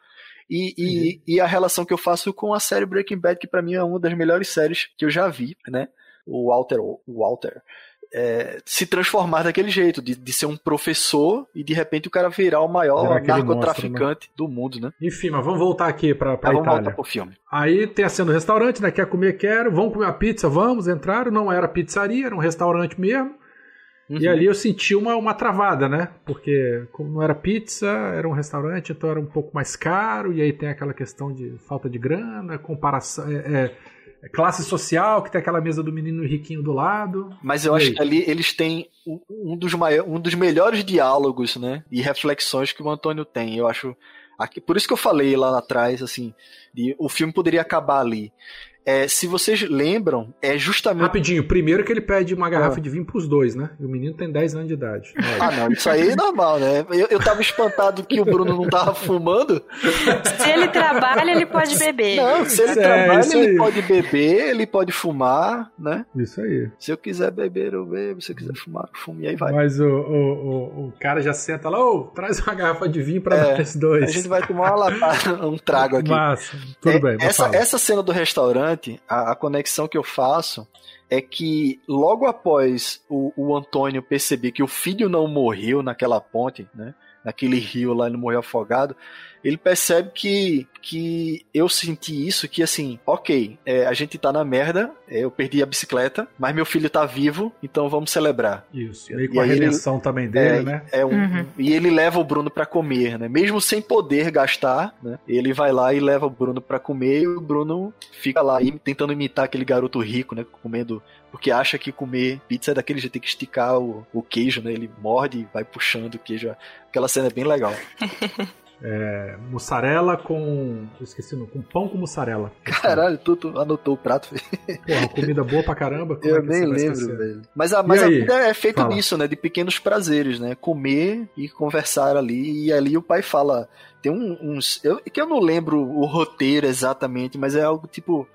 E, e, e a relação que eu faço com a série Breaking Bad, que pra mim é uma das melhores séries que eu já vi, né? O Walter, o Walter é, se transformar daquele jeito, de, de ser um professor e de repente o cara virar o Virar maior narcotraficante do mundo, né? Enfim, mas vamos voltar aqui pra, pra vamos Itália. voltar pro filme. Aí tem a cena do restaurante, né? Quer comer, quero. Vamos comer uma pizza, vamos. Entraram, não era pizzaria, era um restaurante mesmo. E Uhum. ali eu senti uma, uma travada, né? Porque como não era pizza, era um restaurante, então era um pouco mais caro. E aí tem aquela questão de falta de grana, comparação... É, é classe social, que tem aquela mesa do menino riquinho do lado. Mas eu E acho aí? que ali eles têm um dos, maior, um dos melhores diálogos, né? E reflexões que o Antônio tem. Eu acho. Aqui, por isso que eu falei lá atrás, assim, de, o filme poderia acabar ali. É, se vocês lembram, é justamente. Rapidinho, primeiro que ele pede uma garrafa ah. de vinho pros dois, né? E o menino tem 10 anos de idade. ah, não, isso aí é normal, né? Eu, eu tava espantado que o Bruno não tava fumando. Se ele trabalha, ele pode beber. Não, se ele é, trabalha, ele pode beber, ele pode fumar, né? Isso aí. Se eu quiser beber, eu bebo. Se eu quiser fumar, eu fumo e aí vai. Mas o, o, o, o cara já senta lá, ô, traz uma garrafa de vinho pra é, esses dois. A gente vai tomar uma um trago aqui. Massa, tudo é, bem. Essa, essa cena do restaurante, a, a conexão que eu faço é que logo após o, o Antônio perceber que o filho não morreu naquela ponte, né? Naquele rio lá, ele morreu afogado ele percebe que, que eu senti isso, que assim, ok, é, a gente tá na merda, é, eu perdi a bicicleta, mas meu filho tá vivo, então vamos celebrar. Isso, meio com a redenção ele, também dele, é, né? É um, uhum. E ele leva o Bruno para comer, né? Mesmo sem poder gastar, né? Ele vai lá e leva o Bruno para comer e o Bruno fica lá tentando imitar aquele garoto rico, né? Comendo porque acha que comer pizza é daquele jeito, tem que esticar o, o queijo, né? Ele morde e vai puxando o queijo. Aquela cena é bem legal. É, mussarela com. Esqueci, não, com pão com mussarela. Caralho, tu, tu anotou o prato. Porra, comida boa pra caramba. eu é nem lembro, velho. Mas, a, mas a vida é feita disso, né? De pequenos prazeres, né? Comer e conversar ali. E ali o pai fala. Tem um, uns. Eu, que eu não lembro o roteiro exatamente, mas é algo tipo.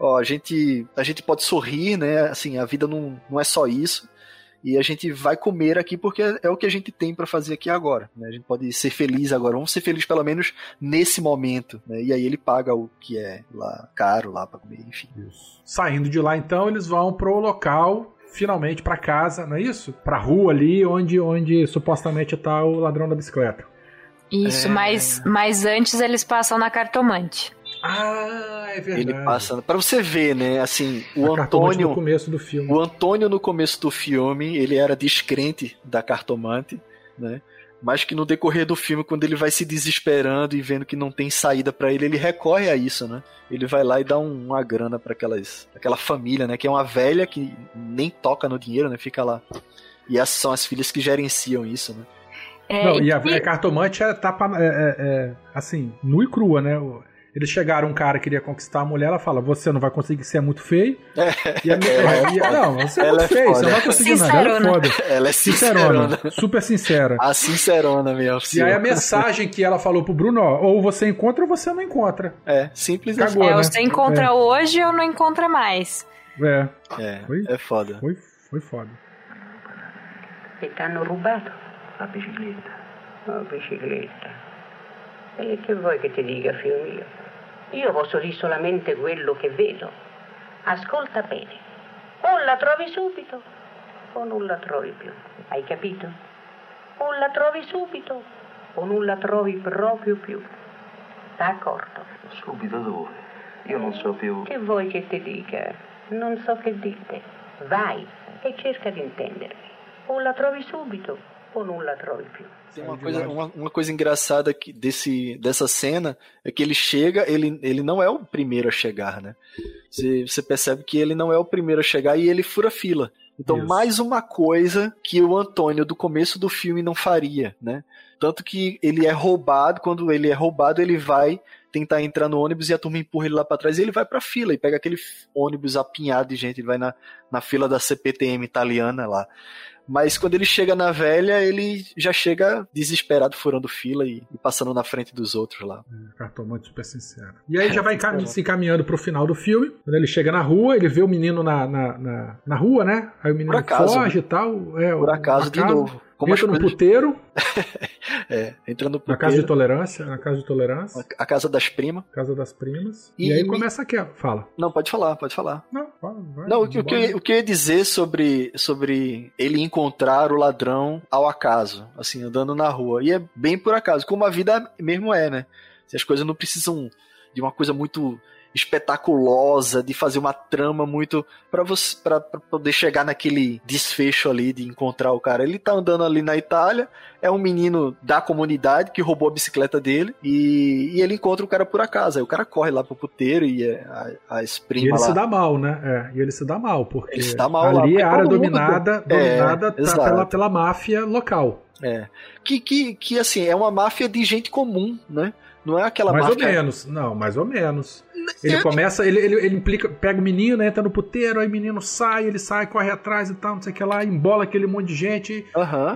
Ó, a gente, a gente pode sorrir, né? Assim, a vida não, não é só isso e a gente vai comer aqui porque é o que a gente tem para fazer aqui agora. Né? A gente pode ser feliz agora, vamos ser felizes pelo menos nesse momento. Né? E aí ele paga o que é lá caro lá para comer, enfim. Isso. Saindo de lá então, eles vão pro local finalmente para casa, não é isso? Pra rua ali onde onde supostamente tá o ladrão da bicicleta. Isso, é... mas, mas antes eles passam na cartomante. Ah, é verdade. Ele passando. Para você ver, né? Assim, o a Antônio. No começo do filme. O Antônio, no começo do filme, ele era descrente da cartomante, né? Mas que no decorrer do filme, quando ele vai se desesperando e vendo que não tem saída para ele, ele recorre a isso, né? Ele vai lá e dá um, uma grana para aquelas, aquela família, né? Que é uma velha que nem toca no dinheiro, né? Fica lá. E essas são as filhas que gerenciam isso, né? É, não, e a, e... a cartomante é, tá, é, é, é, assim, nua e crua, né? Eles chegaram, um cara queria conquistar a mulher, ela fala: Você não vai conseguir, você é muito feio. É, e a, é, é, não, você é ela muito é feio, você não vai conseguir nada. Ela é foda. Ela é sincerona. sincerona. Super sincera. A sincerona mesmo. E aí a mensagem que ela falou pro Bruno: ó, ou você encontra ou você não encontra. É, simples Cagou, assim. É, né? você encontra é. hoje ou não encontra mais. É. É, foi, é foda. Foi, foi foda. E t'hanno rubato la bicicletta. La bicicletta. E che vuoi che ti dica, figlio mio? Io posso dire solamente quello che vedo. Ascolta bene. O la trovi subito o non la trovi più. Hai capito? O la trovi subito o non la trovi proprio più. D'accordo? Subito dove? Io non so più. Che vuoi che ti dica? Non so che dite. Vai e cerca di intendermi. O la trovi subito ou não la trovi più. Tem uma coisa, uma, uma, coisa engraçada que desse, dessa cena é que ele chega, ele, ele não é o primeiro a chegar, né? Você, você percebe que ele não é o primeiro a chegar e ele fura fila. Então, Isso. mais uma coisa que o Antônio do começo do filme não faria, né? Tanto que ele é roubado, quando ele é roubado, ele vai tentar entrar no ônibus e a turma empurra ele lá para trás e ele vai pra fila e pega aquele ônibus apinhado de gente, ele vai na, na fila da CPTM italiana lá. Mas quando ele chega na velha, ele já chega desesperado, furando fila e, e passando na frente dos outros lá. É, cartomante super sincero. E aí já vai encam se encaminhando pro final do filme. Quando ele chega na rua, ele vê o menino na, na, na, na rua, né? Aí o menino acaso, foge e tal. É, Por acaso, de novo. Como entra no coisas... puteiro. é, entra no puteiro. Na casa de tolerância. Na casa de tolerância. A casa das primas. Casa das primas. E, e aí começa aqui, fala. Não, pode falar, pode falar. Não, vai, Não, o que, o, que, o que eu ia dizer sobre, sobre ele encontrar o ladrão ao acaso, assim, andando na rua. E é bem por acaso, como a vida mesmo é, né? Se as coisas não precisam de uma coisa muito espetaculosa, de fazer uma trama muito para você para poder chegar naquele desfecho ali de encontrar o cara. Ele tá andando ali na Itália, é um menino da comunidade que roubou a bicicleta dele e, e ele encontra o cara por acaso. Aí o cara corre lá pro puteiro e é, a, a esprima e ele lá. se dá mal, né? É, e ele se dá mal, porque ele se dá mal ali lá, é área dominada, dominada é, tá pela, pela máfia local. É. Que, que, que, assim, é uma máfia de gente comum, né? Não é aquela mais máfia... ou menos, não, mais ou menos. Ele começa, ele, ele, ele implica, pega o menino, entra no puteiro, aí o menino sai, ele sai, corre atrás e tal, não sei o que lá, embola aquele monte de gente.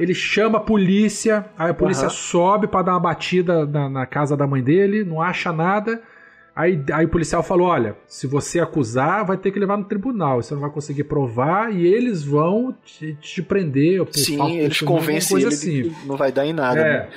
Ele chama a polícia, aí a polícia sobe pra dar uma batida na, na casa da mãe dele, não acha nada. Aí, aí o policial falou: olha, se você acusar, vai ter que levar no tribunal. Você não vai conseguir provar e eles vão te, te prender. Por Sim, eles convencem ele que não vai dar em nada. É. né?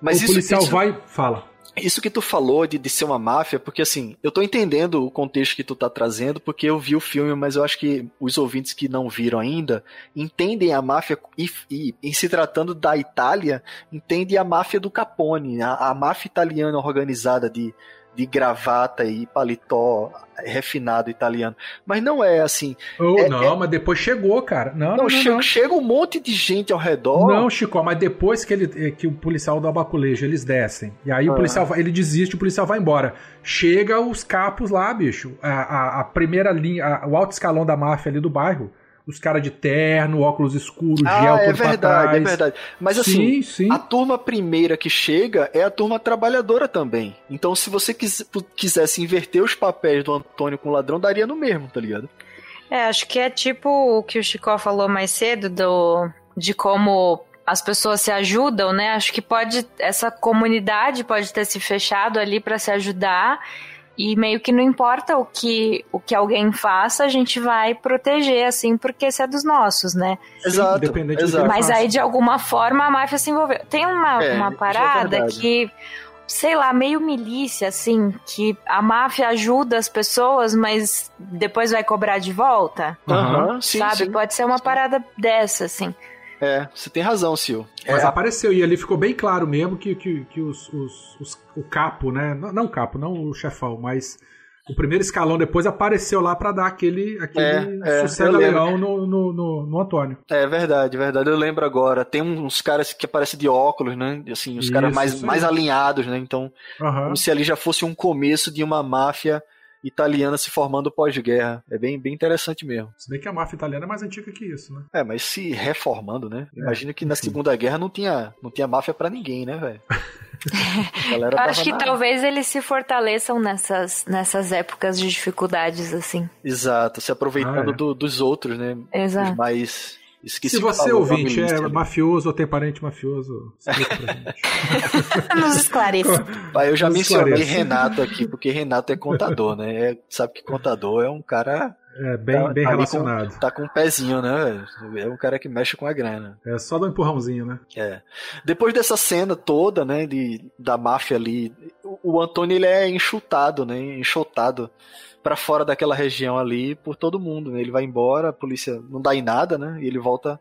Mas o isso, policial isso, vai. Fala. Isso que tu falou de, de ser uma máfia, porque assim, eu tô entendendo o contexto que tu tá trazendo, porque eu vi o filme, mas eu acho que os ouvintes que não viram ainda entendem a máfia e, e em se tratando da Itália, entendem a máfia do Capone, a, a máfia italiana organizada de, de gravata e paletó refinado italiano. Mas não é assim. Oh, É- não, mas depois chegou, cara. Não, não, Não, chega, não. chega um monte de gente ao redor. Não, Chico, mas depois que, ele, que o policial do abaculejo, eles descem. E aí o Ah. policial vai- ele desiste, o policial vai embora. Chega os capos lá, bicho. A, a- a primeira linha, a- o alto escalão da máfia ali do bairro. Os caras de terno, óculos escuros, gel Ah, é tudo pra verdade, trás. é verdade. Mas assim, Sim, sim. a turma primeira que chega é a turma trabalhadora também. Então, se você quis- quisesse inverter os papéis do Antônio com o ladrão, daria no mesmo, tá ligado? É, acho que é tipo o que o Chico falou mais cedo do de como as pessoas se ajudam, né? Acho que pode essa comunidade pode ter se fechado ali para se ajudar e meio que não importa o que o que alguém faça, a gente vai proteger assim, porque esse é dos nossos, né? Exato, independente exato. Mas aí de alguma forma a máfia se envolveu. Tem uma, É, uma é parada verdade. que sei lá, meio milícia, assim, que a máfia ajuda as pessoas, mas depois vai cobrar de volta. Aham, sim, sabe? sim. Pode ser uma parada dessa, assim. É, você tem razão, Sil. Mas É, apareceu, e ali ficou bem claro mesmo que, que, que os, os- os- o capo, né? Não, não o capo, não o chefão, mas o primeiro escalão depois apareceu lá pra dar aquele, aquele É, é, sossego leão no, no, no, no Antônio. é verdade, verdade. Eu lembro agora. Tem uns caras que aparecem de óculos, né? Assim, os caras Isso, mais, isso aí. mais alinhados, né? Então, Aham. como se ali já fosse um começo de uma máfia italiana se formando pós-guerra. É bem, bem interessante mesmo. Se bem que a máfia italiana é mais antiga que isso, né? É, mas se reformando, né? É, Imagina que na enfim. Segunda Guerra não tinha, não tinha máfia pra ninguém, né, velho? A galera Eu acho que na- talvez eles se fortaleçam nessas, nessas épocas de dificuldades, assim. Exando, se aproveitando Ah, é. do- dos outros, né? Exato. Os mais. Esqueci Se você, falou, ouvinte, é ali. mafioso ou tem parente mafioso, explica pra gente. Nos esclareça. Pai, eu já Nos mencionei esclareça. Renato aqui, porque Renato é contador, né? É- sabe que contador é um cara. É bem, tá- bem tá relacionado. Com, tá com um pezinho, né? É um cara que mexe com a grana. É só dar um empurrãozinho, né? É. Depois dessa cena toda, né, de, da máfia ali, o, o Antônio ele é enxutado, né, enxotado pra fora daquela região ali por todo mundo, né? Ele vai embora, a polícia não dá em nada, né? E ele volta,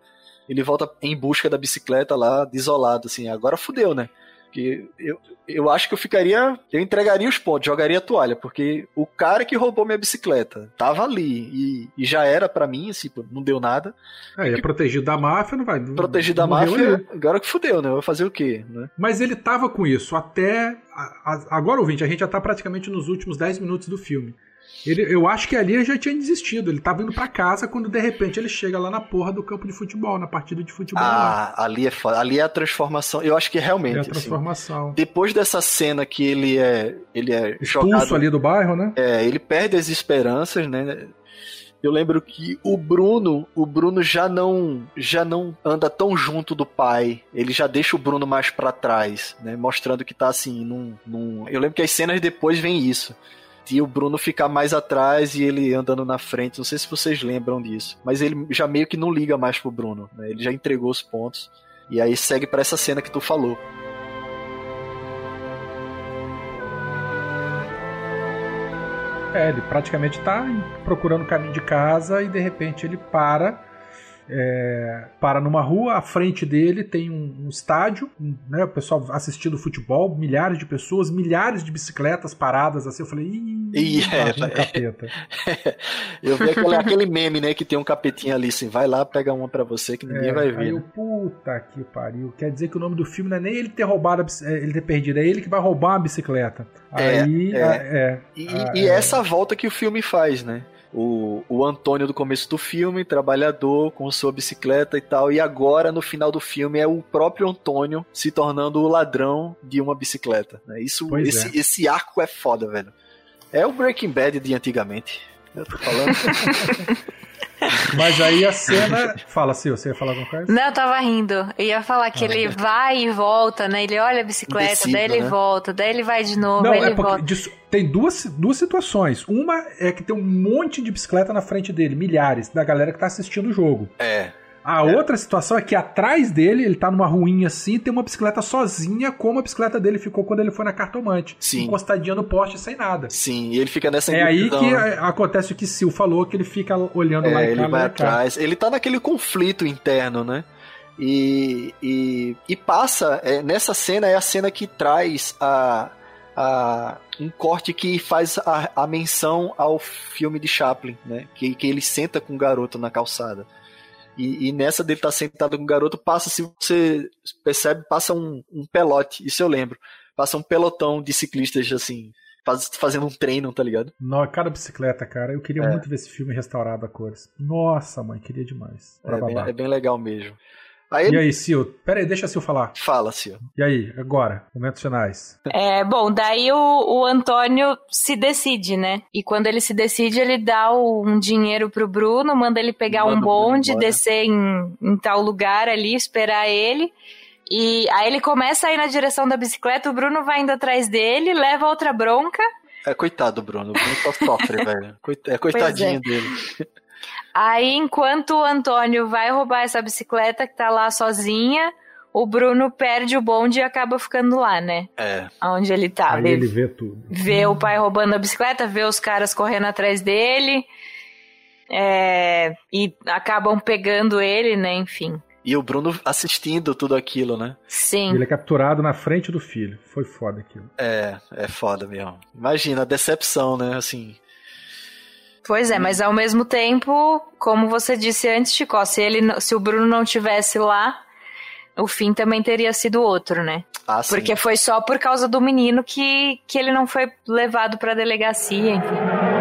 ele volta em busca da bicicleta lá, desolado, assim. Agora fudeu, né? Que eu, eu acho que eu ficaria, eu entregaria os pontos, jogaria a toalha, porque o cara que roubou minha bicicleta tava ali e, e já era pra mim, assim, não deu nada. É, é protegido da máfia, não vai. Protegido da não máfia, agora que fudeu, né? Vai fazer o quê, né? Mas ele tava com isso até. a- a- agora, ouvinte, a gente já tá praticamente nos últimos 10 minutos do filme. Ele, eu acho que ali ele já tinha desistido. Ele tava indo pra casa quando de repente ele chega lá na porra do campo de futebol, na partida de futebol lá. Ah, ali é. Ali é a transformação. Eu acho que É realmente. a assim, transformação. depois dessa cena que ele é. Ele é Expulso jogado. ali do bairro, né? É, ele perde as esperanças, né? Eu lembro que o Bruno, o Bruno já não, já não anda tão junto do pai. Ele já deixa o Bruno mais pra trás, né? Mostrando que tá assim, num, num... Eu lembro que as cenas depois vem isso. E o Bruno ficar mais atrás e ele andando na frente. Não sei se vocês lembram disso. Mas ele já meio que não liga mais pro Bruno. Né? Ele já entregou os pontos. E aí segue pra essa cena que tu falou. É, ele praticamente tá procurando o caminho de casa e de repente ele para. É, para numa rua, à frente dele tem um, um estádio, um, né, o pessoal assistindo futebol, milhares de pessoas, milhares de bicicletas paradas assim. Eu falei, ih, lá é, o é. capeta. Eu vi aquele, aquele meme, né? Que tem um capetinho ali assim, vai lá, pega uma pra você que ninguém É, vai Aí ver. eu, né? puta que pariu. Quer dizer que o nome do filme não é nem ele ter roubado, a é, ele ter perdido, é ele que vai roubar uma bicicleta. É, Aí, é. a- é. E, Ah, e é. essa volta que o filme faz, né? O, o Antônio do começo do filme, trabalhador, com sua bicicleta e tal, e agora no final do filme é o próprio Antônio se tornando o ladrão de uma bicicleta. Né? Isso, Pois esse, é. esse arco é foda, velho. É o Breaking Bad de antigamente. Eu tô falando. Mas aí a cena. Fala, Sil, você ia falar alguma coisa? Não, eu tava rindo. Eu ia falar que Ah, ele tá. vai e volta, né? Ele olha a bicicleta, Indeciso, daí ele né? volta, daí ele vai de novo, Não, aí ele é porque volta. disso- tem duas, duas situações. Uma é que tem um monte de bicicleta na frente dele, milhares, da galera que tá assistindo o jogo. é. A outra situação é que atrás dele, ele tá numa ruinha assim, tem uma bicicleta sozinha, como a bicicleta dele ficou quando ele foi na cartomante. Sim. Encostadinha no poste sem nada. Sim, e ele fica nessa É aí que né? é, acontece o que Sil falou, que ele fica olhando lá É, e ele cá, vai lá e cá. atrás. Ele tá naquele conflito interno, né? E, e, e passa, é, nessa cena é a cena que traz a, a, um corte que faz a, a menção ao filme de Chaplin, né? Que, que ele senta com o garoto na calçada. E, e nessa dele tá sentado com o garoto, passa, se você percebe, passa um, um pelote, isso eu lembro. Passa um pelotão de ciclistas, assim, faz- fazendo um treino, tá ligado? No, cada bicicleta, cara. Eu queria É. muito ver esse filme restaurado a cores. Nossa, mãe, queria demais. É bem, é bem legal mesmo. Aí E ele aí, Sil? Pera aí, deixa a Sil falar. fala, Sil. E aí, agora, momentos finais. É, bom, daí o, o Antônio se decide, né? E quando ele se decide, ele dá um dinheiro pro Bruno, manda ele pegar Manda um bonde, descer em, em tal lugar ali, esperar ele. E aí ele começa a ir na direção da bicicleta, o Bruno vai indo atrás dele, leva outra bronca. É coitado, Bruno. O Bruno só sofre, velho. Coit- É coitadinho dele. Aí, enquanto o Antônio vai roubar essa bicicleta que tá lá sozinha, o Bruno perde o bonde e acaba ficando lá, né? É. Onde ele tá. aí Vê- ele vê tudo. vê o pai roubando a bicicleta, vê os caras correndo atrás dele. é, e acabam pegando ele, né? Enfim. E o Bruno assistindo tudo aquilo, né? Sim. Ele é capturado na frente do filho. Foi foda aquilo. É, é foda mesmo. Imagina a decepção, né? Assim. Pois é, mas ao mesmo tempo, como você disse antes, Chico, se, ele, se o Bruno não tivesse lá, o fim também teria sido outro, né? Ah, sim. Porque foi só por causa do menino que, que ele não foi levado pra delegacia, enfim.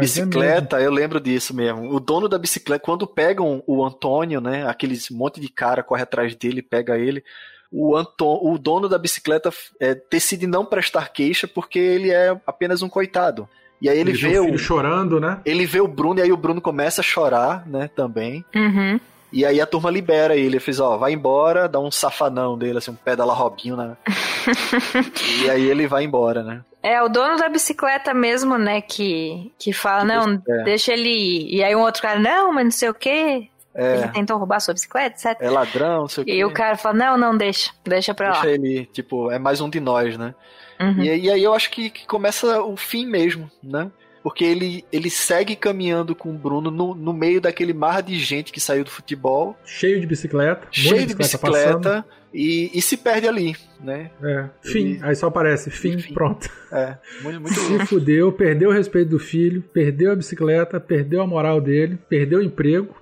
Bicicleta, eu lembro disso mesmo. O dono da bicicleta, quando pegam o Antônio, né? Aqueles monte de cara corre atrás dele, pega ele. O, Anton, o dono da bicicleta é, decide não prestar queixa porque ele é apenas um coitado. E aí ele, Ele vê o chorando, né? ele vê o Bruno e aí o Bruno começa a chorar, né? Também. Uhum. E aí a turma libera ele. Ele fez, ó, vai embora, dá um safanão dele, assim, um pedala robinho, né? e aí ele vai embora, né? É, o dono da bicicleta mesmo, né, que, que fala, não, É. deixa ele ir. E aí um outro cara, não, mas não sei o quê. Ele É, tentou roubar sua bicicleta, etc. é ladrão, não sei o E quê. o cara fala, não, não, deixa, deixa pra lá. Deixa ele, tipo, é mais um de nós, né? Uhum. E, aí- e aí eu acho que, que começa o fim mesmo, né? Porque ele, ele segue caminhando com o Bruno no, no meio daquele mar de gente que saiu do futebol, Cheio de bicicleta. cheio de passando. bicicleta, e, e se perde ali, né? É, fim. Ele- Aí só aparece, fim, Fim. pronto. É, muito, muito Se fudeu, perdeu o respeito do filho, perdeu a bicicleta, perdeu a moral dele, perdeu o emprego.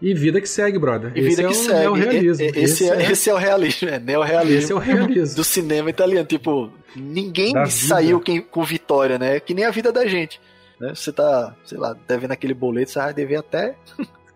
E vida que segue, brother. E vida esse que é o segue. neorrealismo. E- e- Esse, é, esse é o realismo, é neorrealismo. esse é o realismo. do cinema italiano. Tipo, ninguém Da vida. saiu quem- com vitória, né? Que nem a vida da gente. Né? Você tá, sei lá, devendo aquele boleto, você vai dever até,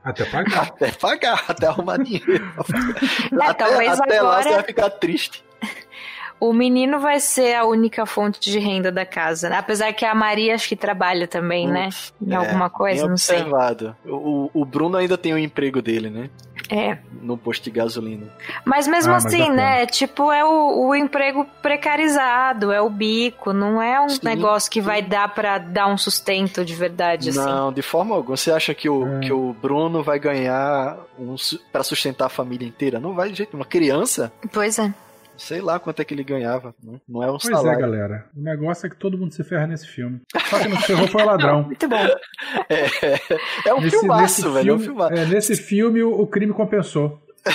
Até pagar. até pagar, até arrumar dinheiro. É, até talvez até lá agora- você vai ficar triste. O menino vai ser a única fonte de renda da casa, né? Apesar que a Maria acho que trabalha também, né? Em é, alguma coisa, não sei. observado. O, o Bruno ainda tem o emprego dele, né? É. No posto de gasolina. Mas mesmo Ah, mas assim, bacana. né? Tipo, é o, o emprego precarizado, é o bico, não é um Sim, negócio que vai dar pra dar um sustento de verdade, assim. Não, de forma alguma. Você acha que o, É. que o Bruno vai ganhar um, pra sustentar a família inteira? Não vai de jeito nenhum. Uma criança, Pois é. Sei lá quanto é que ele ganhava. né? Não é um Pois salário. é, galera. O negócio é que todo mundo se ferra nesse filme. Só que não se ferrou foi o ladrão. Muito bom. É, é um Nesse- filmaço, nesse velho. É um filme- filmaço. é, nesse filme, o, o crime compensou.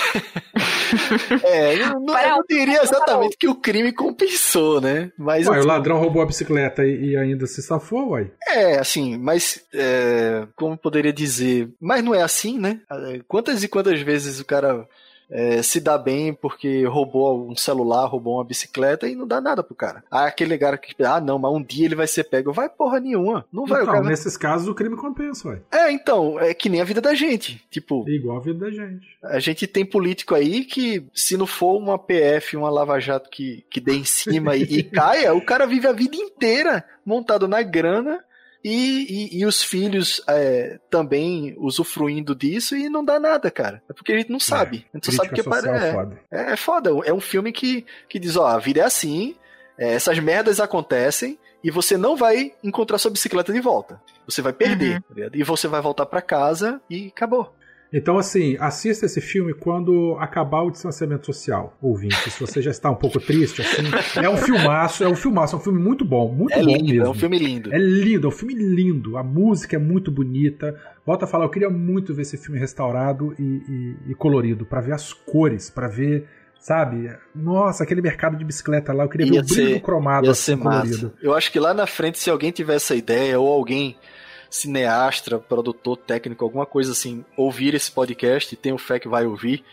É, eu não, eu não diria exatamente que o crime compensou, né? Mas Ué, o assim, ladrão roubou a bicicleta e, e ainda se safou, uai. É, assim, mas é, como eu poderia dizer? Mas não é assim, né? É, Quantas e quantas vezes o cara é, se dá bem porque roubou um celular, roubou uma bicicleta e não dá nada pro cara. Ah, aquele cara que, ah, não, mas um dia ele vai ser pego. Vai porra nenhuma. Não vai, o Então, cara. nesses casos, o crime compensa, uai. É, então, é que nem a vida da gente. Tipo, É igual a vida da gente. a gente tem político aí que, se não for uma PF, uma Lava Jato que, que dê em cima e, e caia, o cara vive a vida inteira montado na grana e, e, e os filhos é, também usufruindo disso e não dá nada, cara. É porque a gente não sabe. a gente só sabe que é, foda. é, é foda. É um filme que, que diz, ó, a vida é assim, é, essas merdas acontecem e você não vai encontrar sua bicicleta de volta. Você vai perder, tá ligado? E você vai voltar pra casa e acabou. Então, assim, assista esse filme quando acabar o distanciamento social, ouvinte. Se você já está um pouco triste, assim. É um filmaço, é um filmaço, é um filme muito bom, muito É bom lindo, mesmo. é um filme lindo. É lindo, é um filme lindo. A música é muito bonita. Volto a falar, eu queria muito ver esse filme restaurado e, e- e colorido, pra ver as cores, pra ver, sabe? Nossa, aquele mercado de bicicleta lá, eu queria ver Ia o brilho ser- cromado Ia assim, ser massa. colorido. Eu acho que lá na frente, se alguém tiver essa ideia, ou alguém cineastra, produtor, técnico, alguma coisa assim, ouvir esse podcast, e tenho fé que vai ouvir,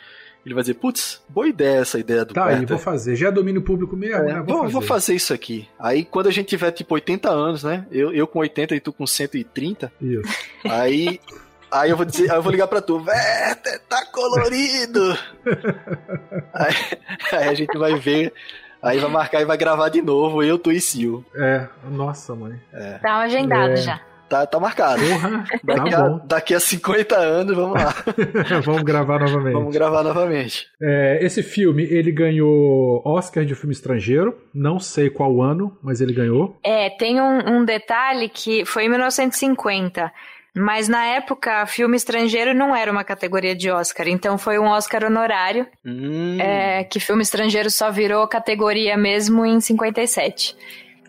ele vai dizer, putz, boa ideia essa ideia do Tá aí, Berta. vou fazer. Já é domínio público mesmo, É, né? vou, Vou vou fazer. isso aqui. Aí quando a gente tiver tipo 80 anos, né? Eu, eu com 80 e tu com 130, Isso. aí. Aí eu vou dizer, aí eu vou ligar pra tu, Werther, tá colorido! aí, aí a gente vai ver, aí vai marcar e vai gravar de novo, eu, tu e Sil. É, nossa, mãe. Tá agendado É. já. Tá, tá marcado. Porra, Daqui, tá a, bom. daqui a 50 anos, vamos lá. Vamos gravar novamente. Vamos gravar novamente. É, esse filme, ele ganhou Oscar de filme estrangeiro. Não sei qual ano, mas ele ganhou. É, tem um, um detalhe que foi em 1950. Mas na época, filme estrangeiro não era uma categoria de Oscar, então foi um Oscar honorário, Hum, é, que filme estrangeiro só virou categoria mesmo em 57.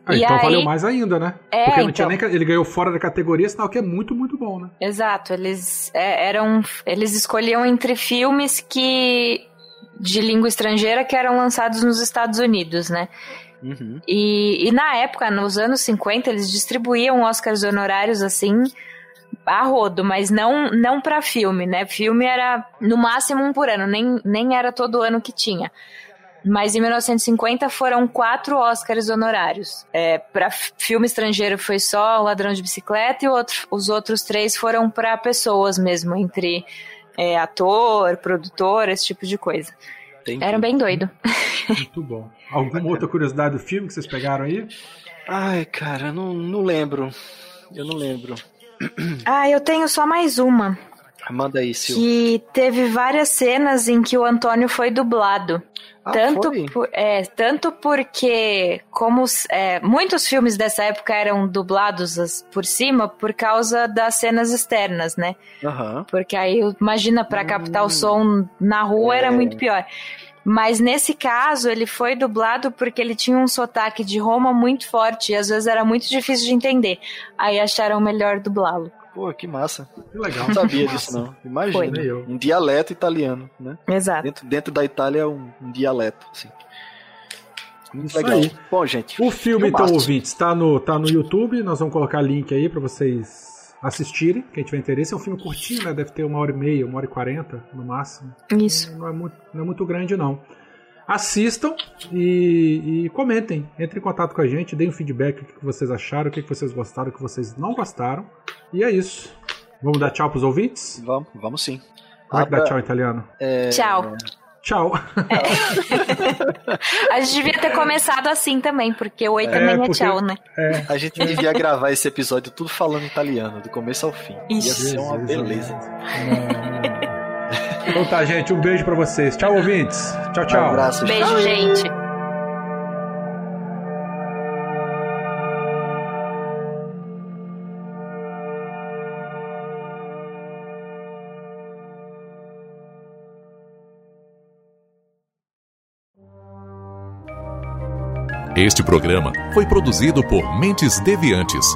Ah, então aí- valeu mais ainda, né? É, Porque não então. tinha nem, ele ganhou fora da categoria, sinal que é muito, muito bom, né? Exato, eles é, eram, eles escolhiam entre filmes que de língua estrangeira que eram lançados nos Estados Unidos, né? uhum. E, e na época, nos anos 50, eles distribuíam Oscars honorários assim a rodo, mas não não para filme, né? Filme era no máximo um por ano, nem, nem era todo ano que tinha. Mas em 1950 foram quatro Oscars honorários. É, para filme estrangeiro foi só O Ladrão de Bicicleta e outro- os outros três foram para pessoas mesmo, entre é, ator, produtor, esse tipo de coisa. Entendi. Era bem doido. Muito bom. Alguma outra curiosidade do filme que vocês pegaram aí? Ai, cara, não, não lembro. Eu não lembro. Ah, eu tenho só mais uma. Manda aí, Sil. que teve várias cenas em que o Antônio foi dublado. Ah, tanto, foi? por- é, tanto porque, como é, muitos filmes dessa época eram dublados por cima por causa das cenas externas, né? Aham. Porque aí, imagina, para captar o som na rua era muito pior. Mas nesse caso, ele foi dublado porque ele tinha um sotaque de Roma muito forte e às vezes era muito difícil de entender. Aí acharam melhor dublá-lo. Pô, que massa. Que legal. Não sabia Que disso, massa. não. Imagina. Foi. Um dialeto italiano, né? Exato. Dentro, dentro da Itália é um, um dialeto, assim. Muito Isso legal. aí. Bom, gente. O filme, então, ouvintes, tá no, tá no YouTube. Nós vamos colocar link aí pra vocês assistirem, quem tiver interesse. É um filme curtinho, né? Deve ter uma hora e meia, uma hora e quarenta, no máximo. Isso. Não é muito, não é muito grande, não. Assistam e, e comentem. Entrem em contato com a gente, deem um feedback, o que vocês acharam, o que vocês gostaram, o que vocês não gostaram. E é isso. Vamos dar tchau pros ouvintes? Vamos, vamos sim. Como é que dá tchau italiano? Tchau. Tchau. A gente devia ter começado assim também, porque oi também é, porque- tchau, né? É, A gente devia gravar esse episódio tudo falando italiano, do começo ao fim. Ia Isso. ser uma beleza. Então tá, gente. Um beijo pra vocês. Tchau, ouvintes. Tchau, tchau. Um abraço. Beijo, gente. Este programa foi produzido por Mentes Deviantes.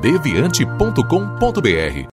deviante.com.br